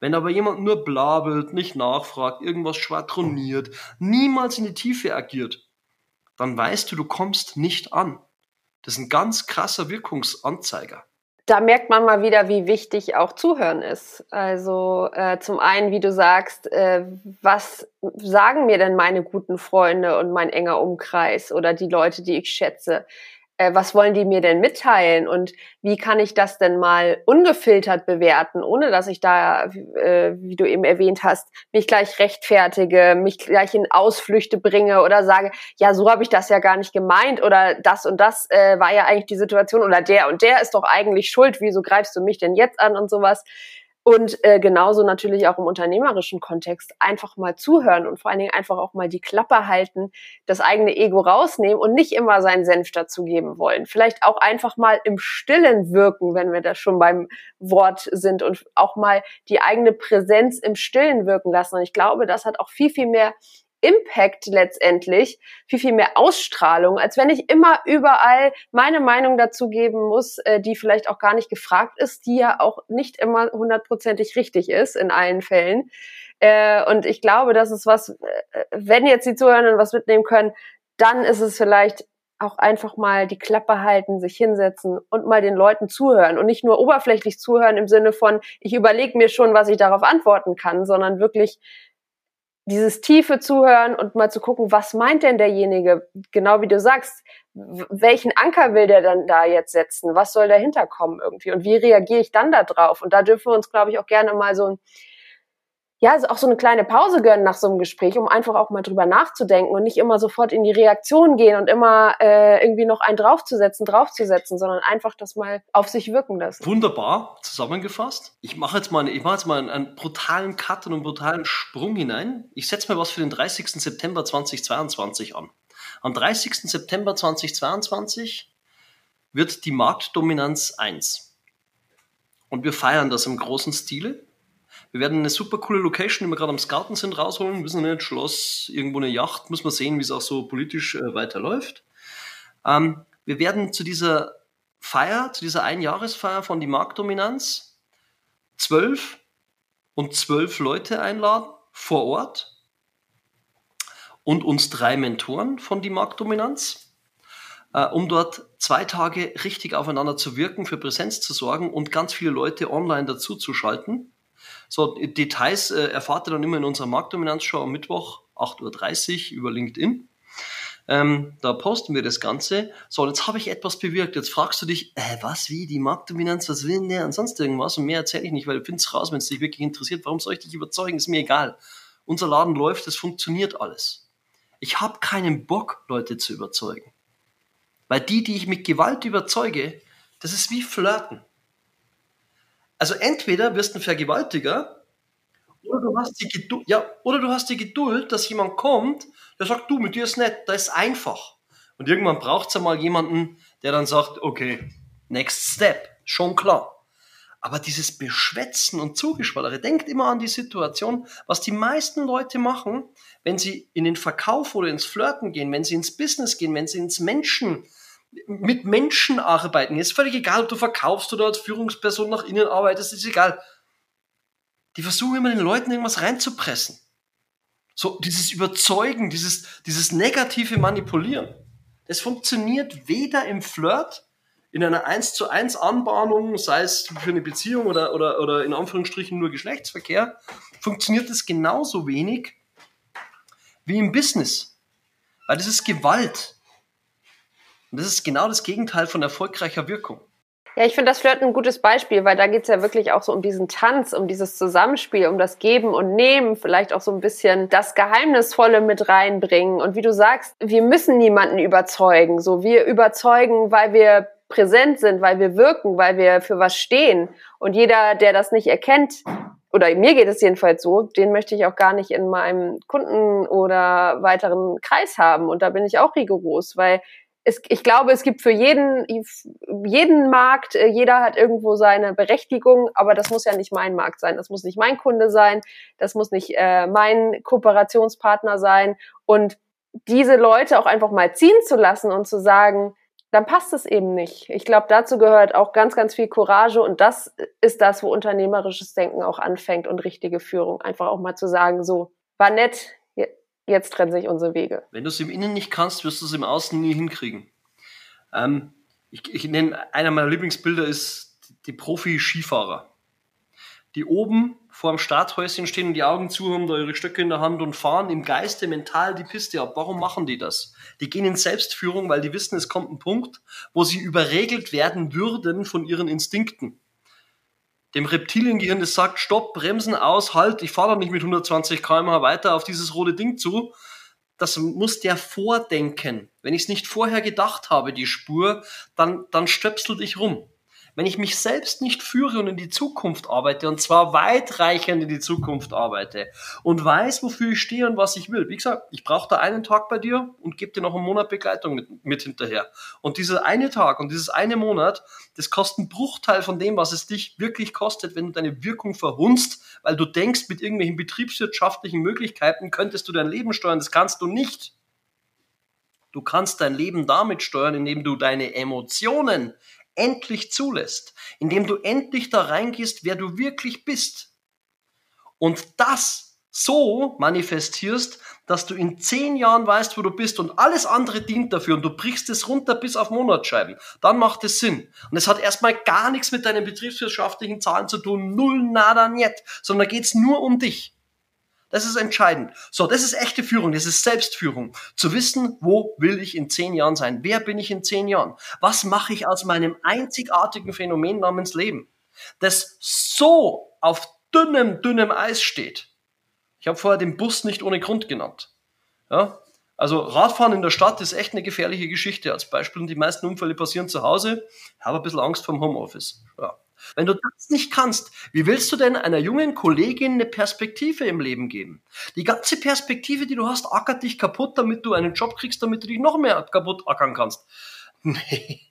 Wenn aber jemand nur blabelt, nicht nachfragt, irgendwas schwadroniert, niemals in die Tiefe agiert, dann weißt du, du kommst nicht an. Das ist ein ganz krasser Wirkungsanzeiger da merkt man mal wieder, wie wichtig auch Zuhören ist. Also äh, zum einen, wie du sagst, äh, was sagen mir denn meine guten Freunde und mein enger Umkreis oder die Leute, die ich schätze? Äh, was wollen die mir denn mitteilen und wie kann ich das denn mal ungefiltert bewerten, ohne dass ich da, äh, wie du eben erwähnt hast, mich gleich rechtfertige, mich gleich in Ausflüchte bringe oder sage, ja, so habe ich das ja gar nicht gemeint oder das und das äh, war ja eigentlich die Situation oder der und der ist doch eigentlich schuld, wieso greifst du mich denn jetzt an und sowas. Und äh, genauso natürlich auch im unternehmerischen Kontext einfach mal zuhören und vor allen Dingen einfach auch mal die Klappe halten, das eigene Ego rausnehmen und nicht immer seinen Senf dazugeben wollen. Vielleicht auch einfach mal im Stillen wirken, wenn wir da schon beim Wort sind und auch mal die eigene Präsenz im Stillen wirken lassen. Und ich glaube, das hat auch viel, viel mehr Impact letztendlich, viel, viel mehr Ausstrahlung, als wenn ich immer überall meine Meinung dazu geben muss, äh, die vielleicht auch gar nicht gefragt ist, die ja auch nicht immer hundertprozentig richtig ist in allen Fällen. Äh, und ich glaube, das ist was, äh, wenn jetzt die Zuhörenden was mitnehmen können, dann ist es vielleicht auch einfach mal die Klappe halten, sich hinsetzen und mal den Leuten zuhören und nicht nur oberflächlich zuhören im Sinne von, ich überlege mir schon, was ich darauf antworten kann, sondern wirklich dieses tiefe Zuhören und mal zu gucken, was meint denn derjenige, genau wie du sagst, welchen Anker will der dann da jetzt setzen, was soll dahinter kommen irgendwie? Und wie reagiere ich dann da drauf? Und da dürfen wir uns, glaube ich, auch gerne mal so ein ja, also auch so eine kleine Pause gönnen nach so einem Gespräch, um einfach auch mal drüber nachzudenken und nicht immer sofort in die Reaktion gehen und immer äh, irgendwie noch einen draufzusetzen, draufzusetzen, sondern einfach das mal auf sich wirken lassen. Wunderbar zusammengefasst. Ich mache jetzt mal, ich mache jetzt mal einen, einen, brutalen Cut und einen brutalen Sprung hinein. Ich setze mal was für den 30. September 2022 an. Am 30. September 2022 wird die Marktdominanz 1. Und wir feiern das im großen Stile. Wir werden eine super coole Location, die wir gerade am Scouten sind, rausholen. Wissen nicht, Schloss, irgendwo eine Yacht. Muss man sehen, wie es auch so politisch äh, weiterläuft. Ähm, wir werden zu dieser Feier, zu dieser Einjahresfeier von die Marktdominanz zwölf und zwölf Leute einladen vor Ort und uns drei Mentoren von die Marktdominanz, äh, um dort zwei Tage richtig aufeinander zu wirken, für Präsenz zu sorgen und ganz viele Leute online dazu zu schalten. So, Details äh, erfahrt ihr dann immer in unserer Marktdominanzshow am Mittwoch, 8.30 Uhr über LinkedIn. Ähm, da posten wir das Ganze. So, jetzt habe ich etwas bewirkt. Jetzt fragst du dich, äh, was, wie, die Marktdominanz, was will denn der und sonst irgendwas? Und mehr erzähle ich nicht, weil du findest raus, wenn es dich wirklich interessiert. Warum soll ich dich überzeugen? Ist mir egal. Unser Laden läuft, es funktioniert alles. Ich habe keinen Bock, Leute zu überzeugen. Weil die, die ich mit Gewalt überzeuge, das ist wie Flirten. Also entweder wirst du ein Vergewaltiger oder du hast die Geduld, ja, oder du hast die Geduld, dass jemand kommt, der sagt, du, mit dir ist nett, da ist einfach. Und irgendwann braucht es ja mal jemanden, der dann sagt, okay, next step, schon klar. Aber dieses Beschwätzen und Zugeschwallere, denkt immer an die Situation, was die meisten Leute machen, wenn sie in den Verkauf oder ins Flirten gehen, wenn sie ins Business gehen, wenn sie ins Menschen, mit Menschen arbeiten. Ist völlig egal, ob du verkaufst oder als Führungsperson nach innen arbeitest, ist egal. Die versuchen immer den Leuten irgendwas reinzupressen. So dieses Überzeugen, dieses, dieses negative Manipulieren. Das funktioniert weder im Flirt, in einer 1 zu 1 Anbahnung, sei es für eine Beziehung oder, oder, oder in Anführungsstrichen nur Geschlechtsverkehr, funktioniert das genauso wenig wie im Business. Weil das ist Gewalt. Und das ist genau das Gegenteil von erfolgreicher Wirkung. Ja, ich finde das Flirten ein gutes Beispiel, weil da geht es ja wirklich auch so um diesen Tanz, um dieses Zusammenspiel, um das Geben und Nehmen, vielleicht auch so ein bisschen das Geheimnisvolle mit reinbringen. Und wie du sagst, wir müssen niemanden überzeugen. So, wir überzeugen, weil wir präsent sind, weil wir wirken, weil wir für was stehen. Und jeder, der das nicht erkennt, oder mir geht es jedenfalls so, den möchte ich auch gar nicht in meinem Kunden oder weiteren Kreis haben. Und da bin ich auch rigoros, weil es, ich glaube, es gibt für jeden, jeden Markt, äh, jeder hat irgendwo seine Berechtigung, aber das muss ja nicht mein Markt sein, das muss nicht mein Kunde sein, das muss nicht äh, mein Kooperationspartner sein. Und diese Leute auch einfach mal ziehen zu lassen und zu sagen, dann passt es eben nicht. Ich glaube, dazu gehört auch ganz, ganz viel Courage und das ist das, wo unternehmerisches Denken auch anfängt und richtige Führung. Einfach auch mal zu sagen, so, war nett, jetzt trennen sich unsere Wege. Wenn du es im Innen nicht kannst, wirst du es im Außen nie hinkriegen. Ähm, ich, ich nenne, einer meiner Lieblingsbilder ist die Profi-Skifahrer, die oben vor dem Starthäuschen stehen und die Augen zu haben, da ihre Stöcke in der Hand und fahren im Geiste mental die Piste ab. Warum machen die das? Die gehen in Selbstführung, weil die wissen, es kommt ein Punkt, wo sie überregelt werden würden von ihren Instinkten dem Reptiliengehirn, das sagt, stopp, bremsen aus, halt, ich fahre doch nicht mit 120 km/h weiter auf dieses rote Ding zu. Das muss der vordenken. Wenn ich es nicht vorher gedacht habe, die Spur, dann, dann stöpsel dich rum wenn ich mich selbst nicht führe und in die Zukunft arbeite, und zwar weitreichend in die Zukunft arbeite und weiß, wofür ich stehe und was ich will. Wie gesagt, ich brauche da einen Tag bei dir und gebe dir noch einen Monat Begleitung mit, mit hinterher. Und dieser eine Tag und dieses eine Monat, das kostet einen Bruchteil von dem, was es dich wirklich kostet, wenn du deine Wirkung verhunzt, weil du denkst, mit irgendwelchen betriebswirtschaftlichen Möglichkeiten könntest du dein Leben steuern. Das kannst du nicht. Du kannst dein Leben damit steuern, indem du deine Emotionen endlich zulässt, indem du endlich da reingehst, wer du wirklich bist. Und das so manifestierst, dass du in zehn Jahren weißt, wo du bist und alles andere dient dafür und du brichst es runter bis auf Monatsscheiben, dann macht es Sinn. Und es hat erstmal gar nichts mit deinen betriebswirtschaftlichen Zahlen zu tun, null, nada, niet, sondern da geht's nur um dich. Das ist entscheidend. So, das ist echte Führung, das ist Selbstführung. Zu wissen, wo will ich in zehn Jahren sein? Wer bin ich in zehn Jahren? Was mache ich aus meinem einzigartigen Phänomen namens Leben? Das so auf dünnem, dünnem Eis steht. Ich habe vorher den Bus nicht ohne Grund genannt. Ja? Also Radfahren in der Stadt ist echt eine gefährliche Geschichte als Beispiel und die meisten Unfälle passieren zu Hause. Ich habe ein bisschen Angst vor dem Homeoffice. Ja. Wenn du das nicht kannst, wie willst du denn einer jungen Kollegin eine Perspektive im Leben geben? Die ganze Perspektive, die du hast, ackert dich kaputt, damit du einen Job kriegst, damit du dich noch mehr kaputt ackern kannst. Nee.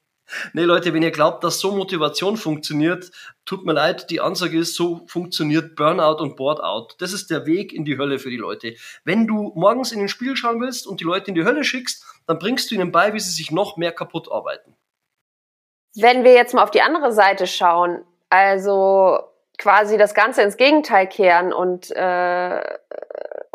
Nee, Leute, wenn ihr glaubt, dass so Motivation funktioniert, tut mir leid, die Ansage ist, so funktioniert Burnout und Boardout. Das ist der Weg in die Hölle für die Leute. Wenn du morgens in den Spiegel schauen willst und die Leute in die Hölle schickst, dann bringst du ihnen bei, wie sie sich noch mehr kaputt arbeiten. Wenn wir jetzt mal auf die andere Seite schauen, also quasi das Ganze ins Gegenteil kehren und äh,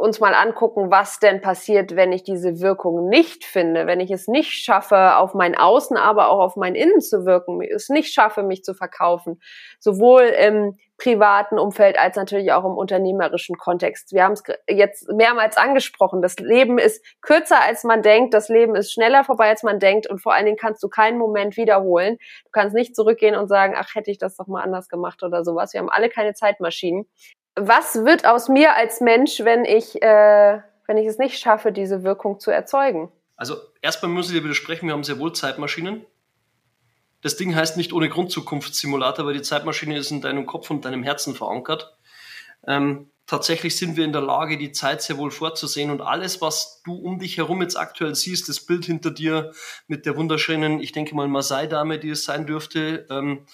uns mal angucken, was denn passiert, wenn ich diese Wirkung nicht finde, wenn ich es nicht schaffe, auf mein Außen, aber auch auf mein Innen zu wirken, es nicht schaffe, mich zu verkaufen, sowohl im privaten Umfeld als natürlich auch im unternehmerischen Kontext. Wir haben es jetzt mehrmals angesprochen. Das Leben ist kürzer, als man denkt. Das Leben ist schneller vorbei, als man denkt. Und vor allen Dingen kannst du keinen Moment wiederholen. Du kannst nicht zurückgehen und sagen, ach, hätte ich das doch mal anders gemacht oder sowas. Wir haben alle keine Zeitmaschinen. Was wird aus mir als Mensch, wenn ich, äh, wenn ich es nicht schaffe, diese Wirkung zu erzeugen? Also erstmal muss ich dir widersprechen, wir haben sehr wohl Zeitmaschinen. Das Ding heißt nicht ohne Grund Zukunftssimulator, weil die Zeitmaschine ist in deinem Kopf und deinem Herzen verankert. Ähm, tatsächlich sind wir in der Lage, die Zeit sehr wohl vorzusehen und alles, was du um dich herum jetzt aktuell siehst, das Bild hinter dir mit der wunderschönen, ich denke mal Maasai-Dame, die es sein dürfte, ähm,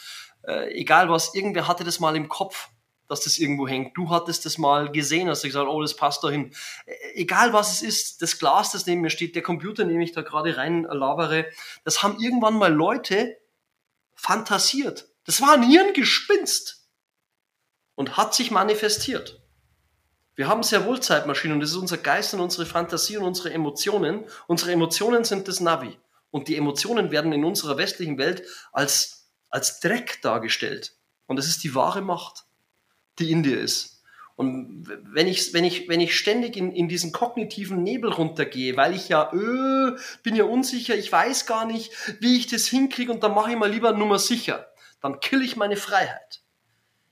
äh, egal was, irgendwer hatte das mal im Kopf, dass das irgendwo hängt. Du hattest das mal gesehen, hast du gesagt, oh, das passt dahin. Äh, egal was es ist, das Glas, das neben mir steht, der Computer, den ich da gerade rein labere, das haben irgendwann mal Leute fantasiert. Das war ein Hirngespinst und hat sich manifestiert. Wir haben sehr wohl Zeitmaschinen und das ist unser Geist und unsere Fantasie und unsere Emotionen. Unsere Emotionen sind das Navi. Und die Emotionen werden in unserer westlichen Welt als, als Dreck dargestellt. Und das ist die wahre Macht, die in dir ist. Und wenn ich, wenn ich, wenn ich ständig in, in diesen kognitiven Nebel runtergehe, weil ich ja, öh, bin ja unsicher, ich weiß gar nicht, wie ich das hinkriege und dann mache ich mal lieber Nummer sicher, dann kill ich meine Freiheit.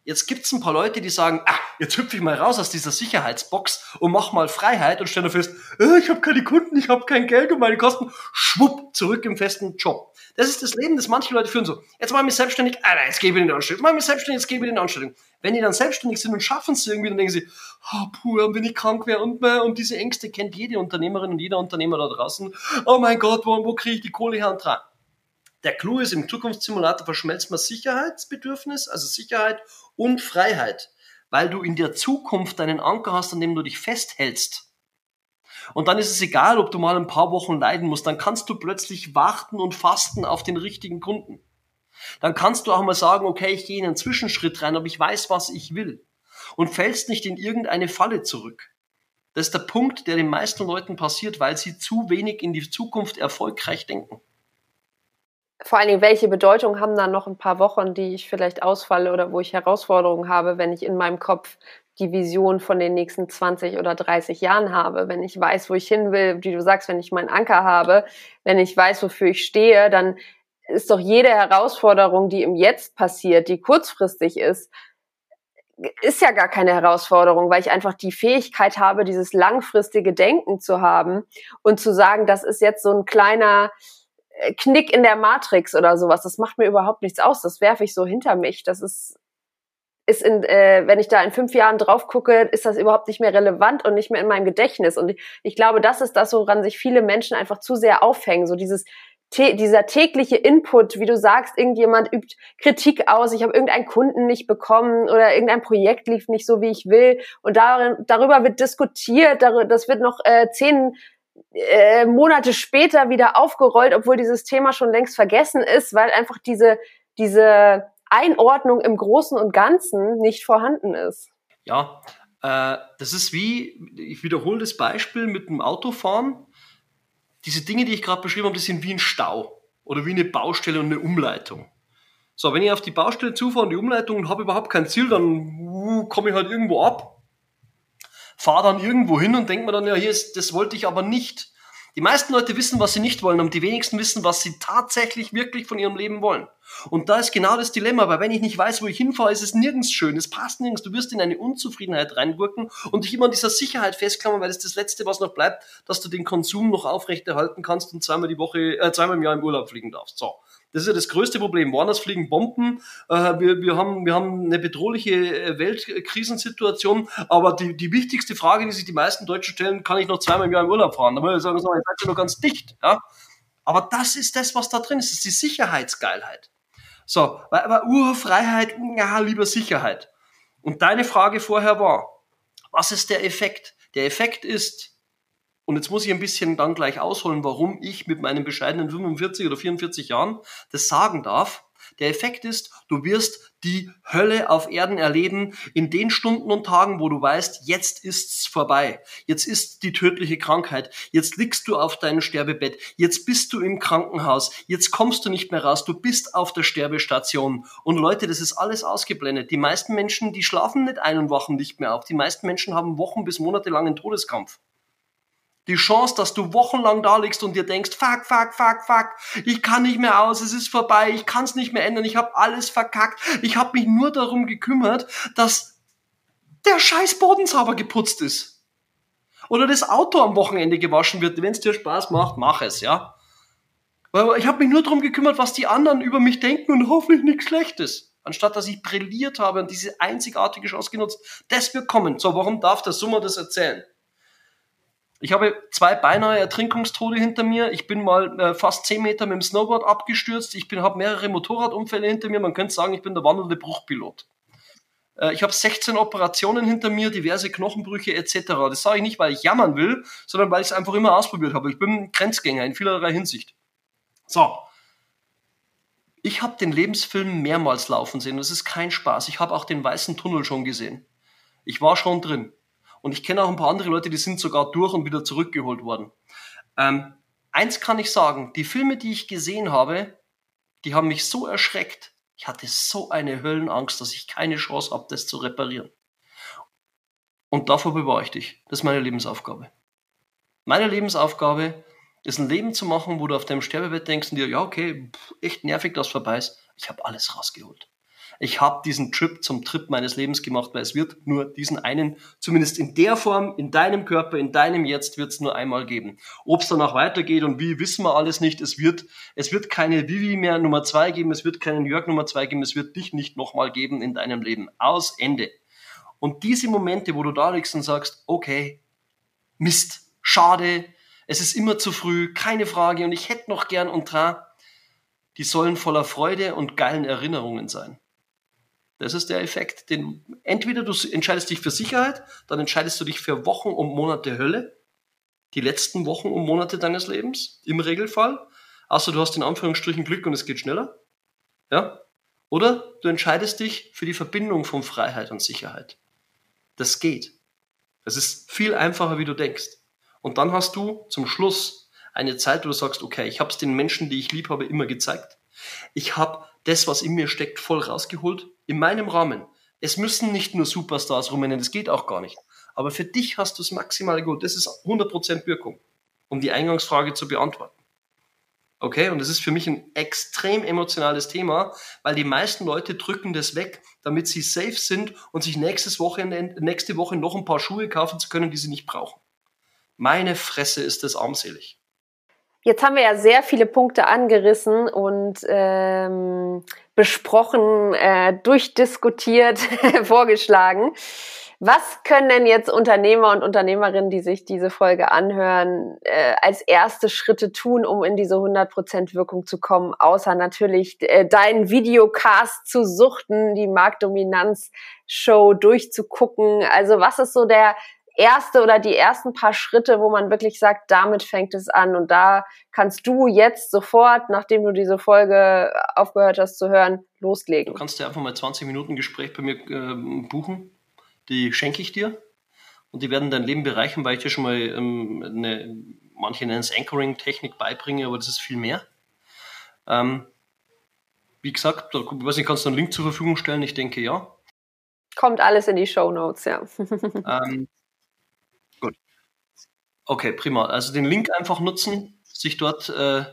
Jetzt gibt's ein paar Leute, die sagen, ah, jetzt hüpfe ich mal raus aus dieser Sicherheitsbox und mach mal Freiheit und stelle fest, äh, ich habe keine Kunden, ich habe kein Geld und meine Kosten, schwupp, zurück im festen Job. Das ist das Leben, das manche Leute führen so. Jetzt mache ich mich selbstständig, ah, nein, jetzt gebe ich die Anstellung. Mache ich mich selbstständig, jetzt gebe ich die Anstellung. Wenn die dann selbstständig sind und schaffen es irgendwie, dann denken sie, oh, puh, wenn ich krank wäre und, und diese Ängste kennt jede Unternehmerin und jeder Unternehmer da draußen. Oh mein Gott, wo, wo kriege ich die Kohle her und dran? Der Clou ist, im Zukunftssimulator verschmelzt man Sicherheitsbedürfnis, also Sicherheit und Freiheit, weil du in der Zukunft deinen Anker hast, an dem du dich festhältst. Und dann ist es egal, ob du mal ein paar Wochen leiden musst, dann kannst du plötzlich warten und fasten auf den richtigen Kunden. Dann kannst du auch mal sagen, okay, ich gehe in einen Zwischenschritt rein, aber ich weiß, was ich will. Und fällst nicht in irgendeine Falle zurück. Das ist der Punkt, der den meisten Leuten passiert, weil sie zu wenig in die Zukunft erfolgreich denken vor allen Dingen, welche Bedeutung haben dann noch ein paar Wochen, die ich vielleicht ausfalle oder wo ich Herausforderungen habe, wenn ich in meinem Kopf die Vision von den nächsten 20 oder 30 Jahren habe, wenn ich weiß, wo ich hin will, wie du sagst, wenn ich meinen Anker habe, wenn ich weiß, wofür ich stehe, dann ist doch jede Herausforderung, die im Jetzt passiert, die kurzfristig ist, ist ja gar keine Herausforderung, weil ich einfach die Fähigkeit habe, dieses langfristige Denken zu haben und zu sagen, das ist jetzt so ein kleiner, äh, Knick in der Matrix oder sowas. Das macht mir überhaupt nichts aus. Das werfe ich so hinter mich. Das ist, ist in, äh, wenn ich da in fünf Jahren drauf gucke, ist das überhaupt nicht mehr relevant und nicht mehr in meinem Gedächtnis. Und ich, glaube, das ist das, woran sich viele Menschen einfach zu sehr aufhängen. So dieses dieser tägliche Input, wie du sagst, irgendjemand übt Kritik aus, ich habe irgendeinen Kunden nicht bekommen oder irgendein Projekt lief nicht so, wie ich will und darin, darüber wird diskutiert, das wird noch äh, zehn äh, Monate später wieder aufgerollt, obwohl dieses Thema schon längst vergessen ist, weil einfach diese, diese Einordnung im Großen und Ganzen nicht vorhanden ist. Ja, äh, das ist wie, ich wiederhole das Beispiel mit dem Autofahren. Diese Dinge, die ich gerade beschrieben habe, das sind wie ein Stau oder wie eine Baustelle und eine Umleitung. So, wenn ich auf die Baustelle zufahre und die Umleitung und habe überhaupt kein Ziel, dann uh, komme ich halt irgendwo ab fahre dann irgendwo hin und denke mir dann, ja, hier ist, das wollte ich aber nicht. Die meisten Leute wissen, was sie nicht wollen, und die wenigsten wissen, was sie tatsächlich wirklich von ihrem Leben wollen. Und da ist genau das Dilemma, weil wenn ich nicht weiß, wo ich hinfahre, ist es nirgends schön, es passt nirgends, du wirst in eine Unzufriedenheit reingurken und dich immer an dieser Sicherheit festklammern, weil das das Letzte, was noch bleibt, dass du den Konsum noch aufrechterhalten kannst und zweimal die Woche, äh, zweimal im Jahr im Urlaub fliegen darfst. So. Das ist ja das größte Problem. Woanders fliegen Bomben. Äh, wir, wir, haben, wir haben eine bedrohliche äh, Weltkrisensituation. Aber die, die wichtigste Frage, die sich die meisten Deutschen stellen, kann ich noch zweimal im Jahr im Urlaub fahren? Da muss ich sagen, ich seid ja noch ganz dicht. Ja? Aber das ist das, was da drin ist. Das ist die Sicherheitsgeilheit. So, aber Urfreiheit, ja, lieber Sicherheit. Und deine Frage vorher war, was ist der Effekt? Der Effekt ist, und jetzt muss ich ein bisschen dann gleich ausholen, warum ich mit meinen bescheidenen 45 oder 44 Jahren das sagen darf. Der Effekt ist, du wirst die Hölle auf Erden erleben in den Stunden und Tagen, wo du weißt, jetzt ist's vorbei. Jetzt ist die tödliche Krankheit. Jetzt liegst du auf deinem Sterbebett. Jetzt bist du im Krankenhaus. Jetzt kommst du nicht mehr raus. Du bist auf der Sterbestation. Und Leute, das ist alles ausgeblendet. Die meisten Menschen, die schlafen nicht ein und wachen nicht mehr auf. Die meisten Menschen haben Wochen bis Monate lang einen Todeskampf. Die Chance, dass du wochenlang da liegst und dir denkst, fuck, fuck, fuck, fuck, ich kann nicht mehr aus, es ist vorbei, ich kann es nicht mehr ändern, ich habe alles verkackt, ich habe mich nur darum gekümmert, dass der scheiß Bodensauber geputzt ist. Oder das Auto am Wochenende gewaschen wird. Wenn es dir Spaß macht, mach es, ja. Weil ich habe mich nur darum gekümmert, was die anderen über mich denken und hoffentlich nichts Schlechtes. Anstatt dass ich brilliert habe und diese einzigartige Chance genutzt. Das wird kommen. So, warum darf der Summer das erzählen? Ich habe zwei beinahe Ertrinkungstode hinter mir. Ich bin mal äh, fast zehn Meter mit dem Snowboard abgestürzt. Ich habe mehrere Motorradunfälle hinter mir. Man könnte sagen, ich bin der wandelnde Bruchpilot. Äh, ich habe 16 Operationen hinter mir, diverse Knochenbrüche etc. Das sage ich nicht, weil ich jammern will, sondern weil ich es einfach immer ausprobiert habe. Ich bin Grenzgänger in vielerlei Hinsicht. So. Ich habe den Lebensfilm mehrmals laufen sehen. Das ist kein Spaß. Ich habe auch den weißen Tunnel schon gesehen. Ich war schon drin. Und ich kenne auch ein paar andere Leute, die sind sogar durch und wieder zurückgeholt worden. Ähm, eins kann ich sagen, die Filme, die ich gesehen habe, die haben mich so erschreckt. Ich hatte so eine Höllenangst, dass ich keine Chance habe, das zu reparieren. Und davor bewahre ich dich. Das ist meine Lebensaufgabe. Meine Lebensaufgabe ist ein Leben zu machen, wo du auf deinem Sterbebett denkst und dir, ja, okay, echt nervig, dass vorbei ist. Ich habe alles rausgeholt ich habe diesen Trip zum Trip meines Lebens gemacht, weil es wird nur diesen einen, zumindest in der Form, in deinem Körper, in deinem Jetzt, wird es nur einmal geben. Ob es danach weitergeht und wie, wissen wir alles nicht. Es wird, es wird keine Vivi mehr Nummer zwei geben, es wird keinen Jörg Nummer zwei geben, es wird dich nicht nochmal geben in deinem Leben. Aus Ende. Und diese Momente, wo du da liegst und sagst, okay, Mist, schade, es ist immer zu früh, keine Frage und ich hätte noch gern und dran, die sollen voller Freude und geilen Erinnerungen sein. Das ist der Effekt. Den, entweder du entscheidest dich für Sicherheit, dann entscheidest du dich für Wochen und Monate Hölle. Die letzten Wochen und Monate deines Lebens, im Regelfall. Außer du hast in Anführungsstrichen Glück und es geht schneller. Ja? Oder du entscheidest dich für die Verbindung von Freiheit und Sicherheit. Das geht. Das ist viel einfacher, wie du denkst. Und dann hast du zum Schluss eine Zeit, wo du sagst, okay, ich habe es den Menschen, die ich lieb habe, immer gezeigt. Ich habe das, was in mir steckt, voll rausgeholt in meinem Rahmen. Es müssen nicht nur Superstars rumrennen, das geht auch gar nicht. Aber für dich hast du es maximal gut. Das ist 100% Wirkung, um die Eingangsfrage zu beantworten. Okay, und das ist für mich ein extrem emotionales Thema, weil die meisten Leute drücken das weg, damit sie safe sind und sich nächstes Wochenende, nächste Woche noch ein paar Schuhe kaufen zu können, die sie nicht brauchen. Meine Fresse ist das armselig. Jetzt haben wir ja sehr viele Punkte angerissen und ähm, besprochen, äh, durchdiskutiert, vorgeschlagen. Was können denn jetzt Unternehmer und Unternehmerinnen, die sich diese Folge anhören, äh, als erste Schritte tun, um in diese 100% Wirkung zu kommen, außer natürlich äh, deinen Videocast zu suchten, die Marktdominanz-Show durchzugucken? Also was ist so der erste oder die ersten paar Schritte, wo man wirklich sagt, damit fängt es an. Und da kannst du jetzt sofort, nachdem du diese Folge aufgehört hast zu hören, loslegen. Du kannst dir einfach mal 20 Minuten Gespräch bei mir äh, buchen. Die schenke ich dir. Und die werden dein Leben bereichern, weil ich dir schon mal ähm, eine, manche nennen es Anchoring-Technik beibringe, aber das ist viel mehr. Ähm, wie gesagt, da, weiß nicht, kannst du einen Link zur Verfügung stellen? Ich denke ja. Kommt alles in die Show Notes, ja. ähm, Okay, prima. Also den Link einfach nutzen, sich dort äh,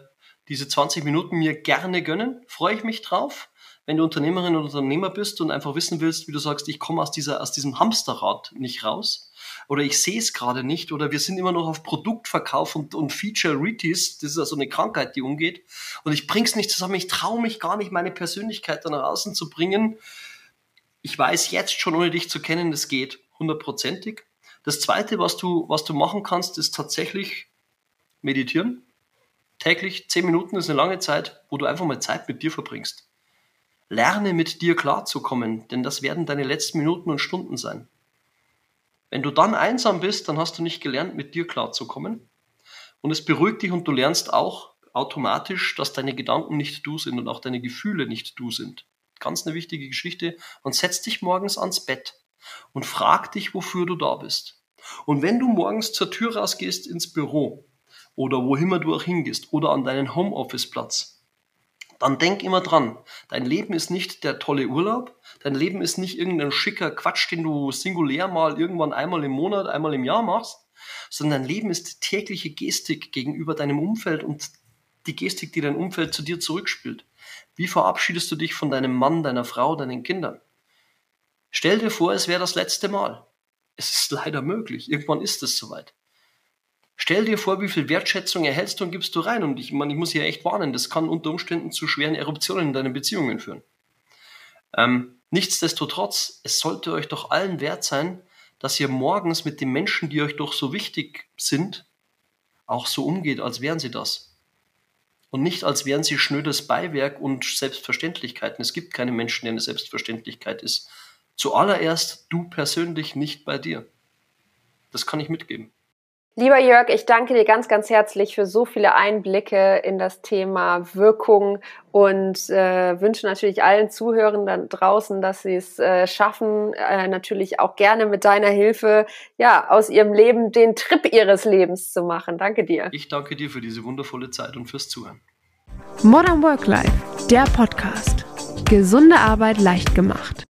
diese 20 Minuten mir gerne gönnen. Freue ich mich drauf. Wenn du Unternehmerin oder Unternehmer bist und einfach wissen willst, wie du sagst, ich komme aus, dieser, aus diesem Hamsterrad nicht raus oder ich sehe es gerade nicht oder wir sind immer noch auf Produktverkauf und, und Feature-Ritis, das ist also eine Krankheit, die umgeht und ich bring's nicht zusammen, ich traue mich gar nicht, meine Persönlichkeit da nach außen zu bringen. Ich weiß jetzt schon, ohne dich zu kennen, das geht hundertprozentig. Das zweite, was du, was du machen kannst, ist tatsächlich meditieren. Täglich zehn Minuten ist eine lange Zeit, wo du einfach mal Zeit mit dir verbringst. Lerne mit dir klarzukommen, denn das werden deine letzten Minuten und Stunden sein. Wenn du dann einsam bist, dann hast du nicht gelernt, mit dir klarzukommen. Und es beruhigt dich und du lernst auch automatisch, dass deine Gedanken nicht du sind und auch deine Gefühle nicht du sind. Ganz eine wichtige Geschichte. Und setz dich morgens ans Bett und frag dich, wofür du da bist. Und wenn du morgens zur Tür rausgehst ins Büro oder wo immer du auch hingehst oder an deinen Homeoffice-Platz, dann denk immer dran, dein Leben ist nicht der tolle Urlaub, dein Leben ist nicht irgendein schicker Quatsch, den du singulär mal irgendwann einmal im Monat, einmal im Jahr machst, sondern dein Leben ist tägliche Gestik gegenüber deinem Umfeld und die Gestik, die dein Umfeld zu dir zurückspielt. Wie verabschiedest du dich von deinem Mann, deiner Frau, deinen Kindern? Stell dir vor, es wäre das letzte Mal. Es ist leider möglich. Irgendwann ist es soweit. Stell dir vor, wie viel Wertschätzung erhältst du und gibst du rein. Und ich, man, ich muss hier echt warnen, das kann unter Umständen zu schweren Eruptionen in deinen Beziehungen führen. Ähm, nichtsdestotrotz, es sollte euch doch allen wert sein, dass ihr morgens mit den Menschen, die euch doch so wichtig sind, auch so umgeht, als wären sie das. Und nicht, als wären sie schnödes Beiwerk und Selbstverständlichkeiten. Es gibt keine Menschen, die eine Selbstverständlichkeit ist. Zuallererst du persönlich nicht bei dir. Das kann ich mitgeben. Lieber Jörg, ich danke dir ganz, ganz herzlich für so viele Einblicke in das Thema Wirkung und äh, wünsche natürlich allen Zuhörern da draußen, dass sie es äh, schaffen, äh, natürlich auch gerne mit deiner Hilfe, ja, aus ihrem Leben den Trip ihres Lebens zu machen. Danke dir. Ich danke dir für diese wundervolle Zeit und fürs Zuhören. Modern Work Life, der Podcast. Gesunde Arbeit leicht gemacht.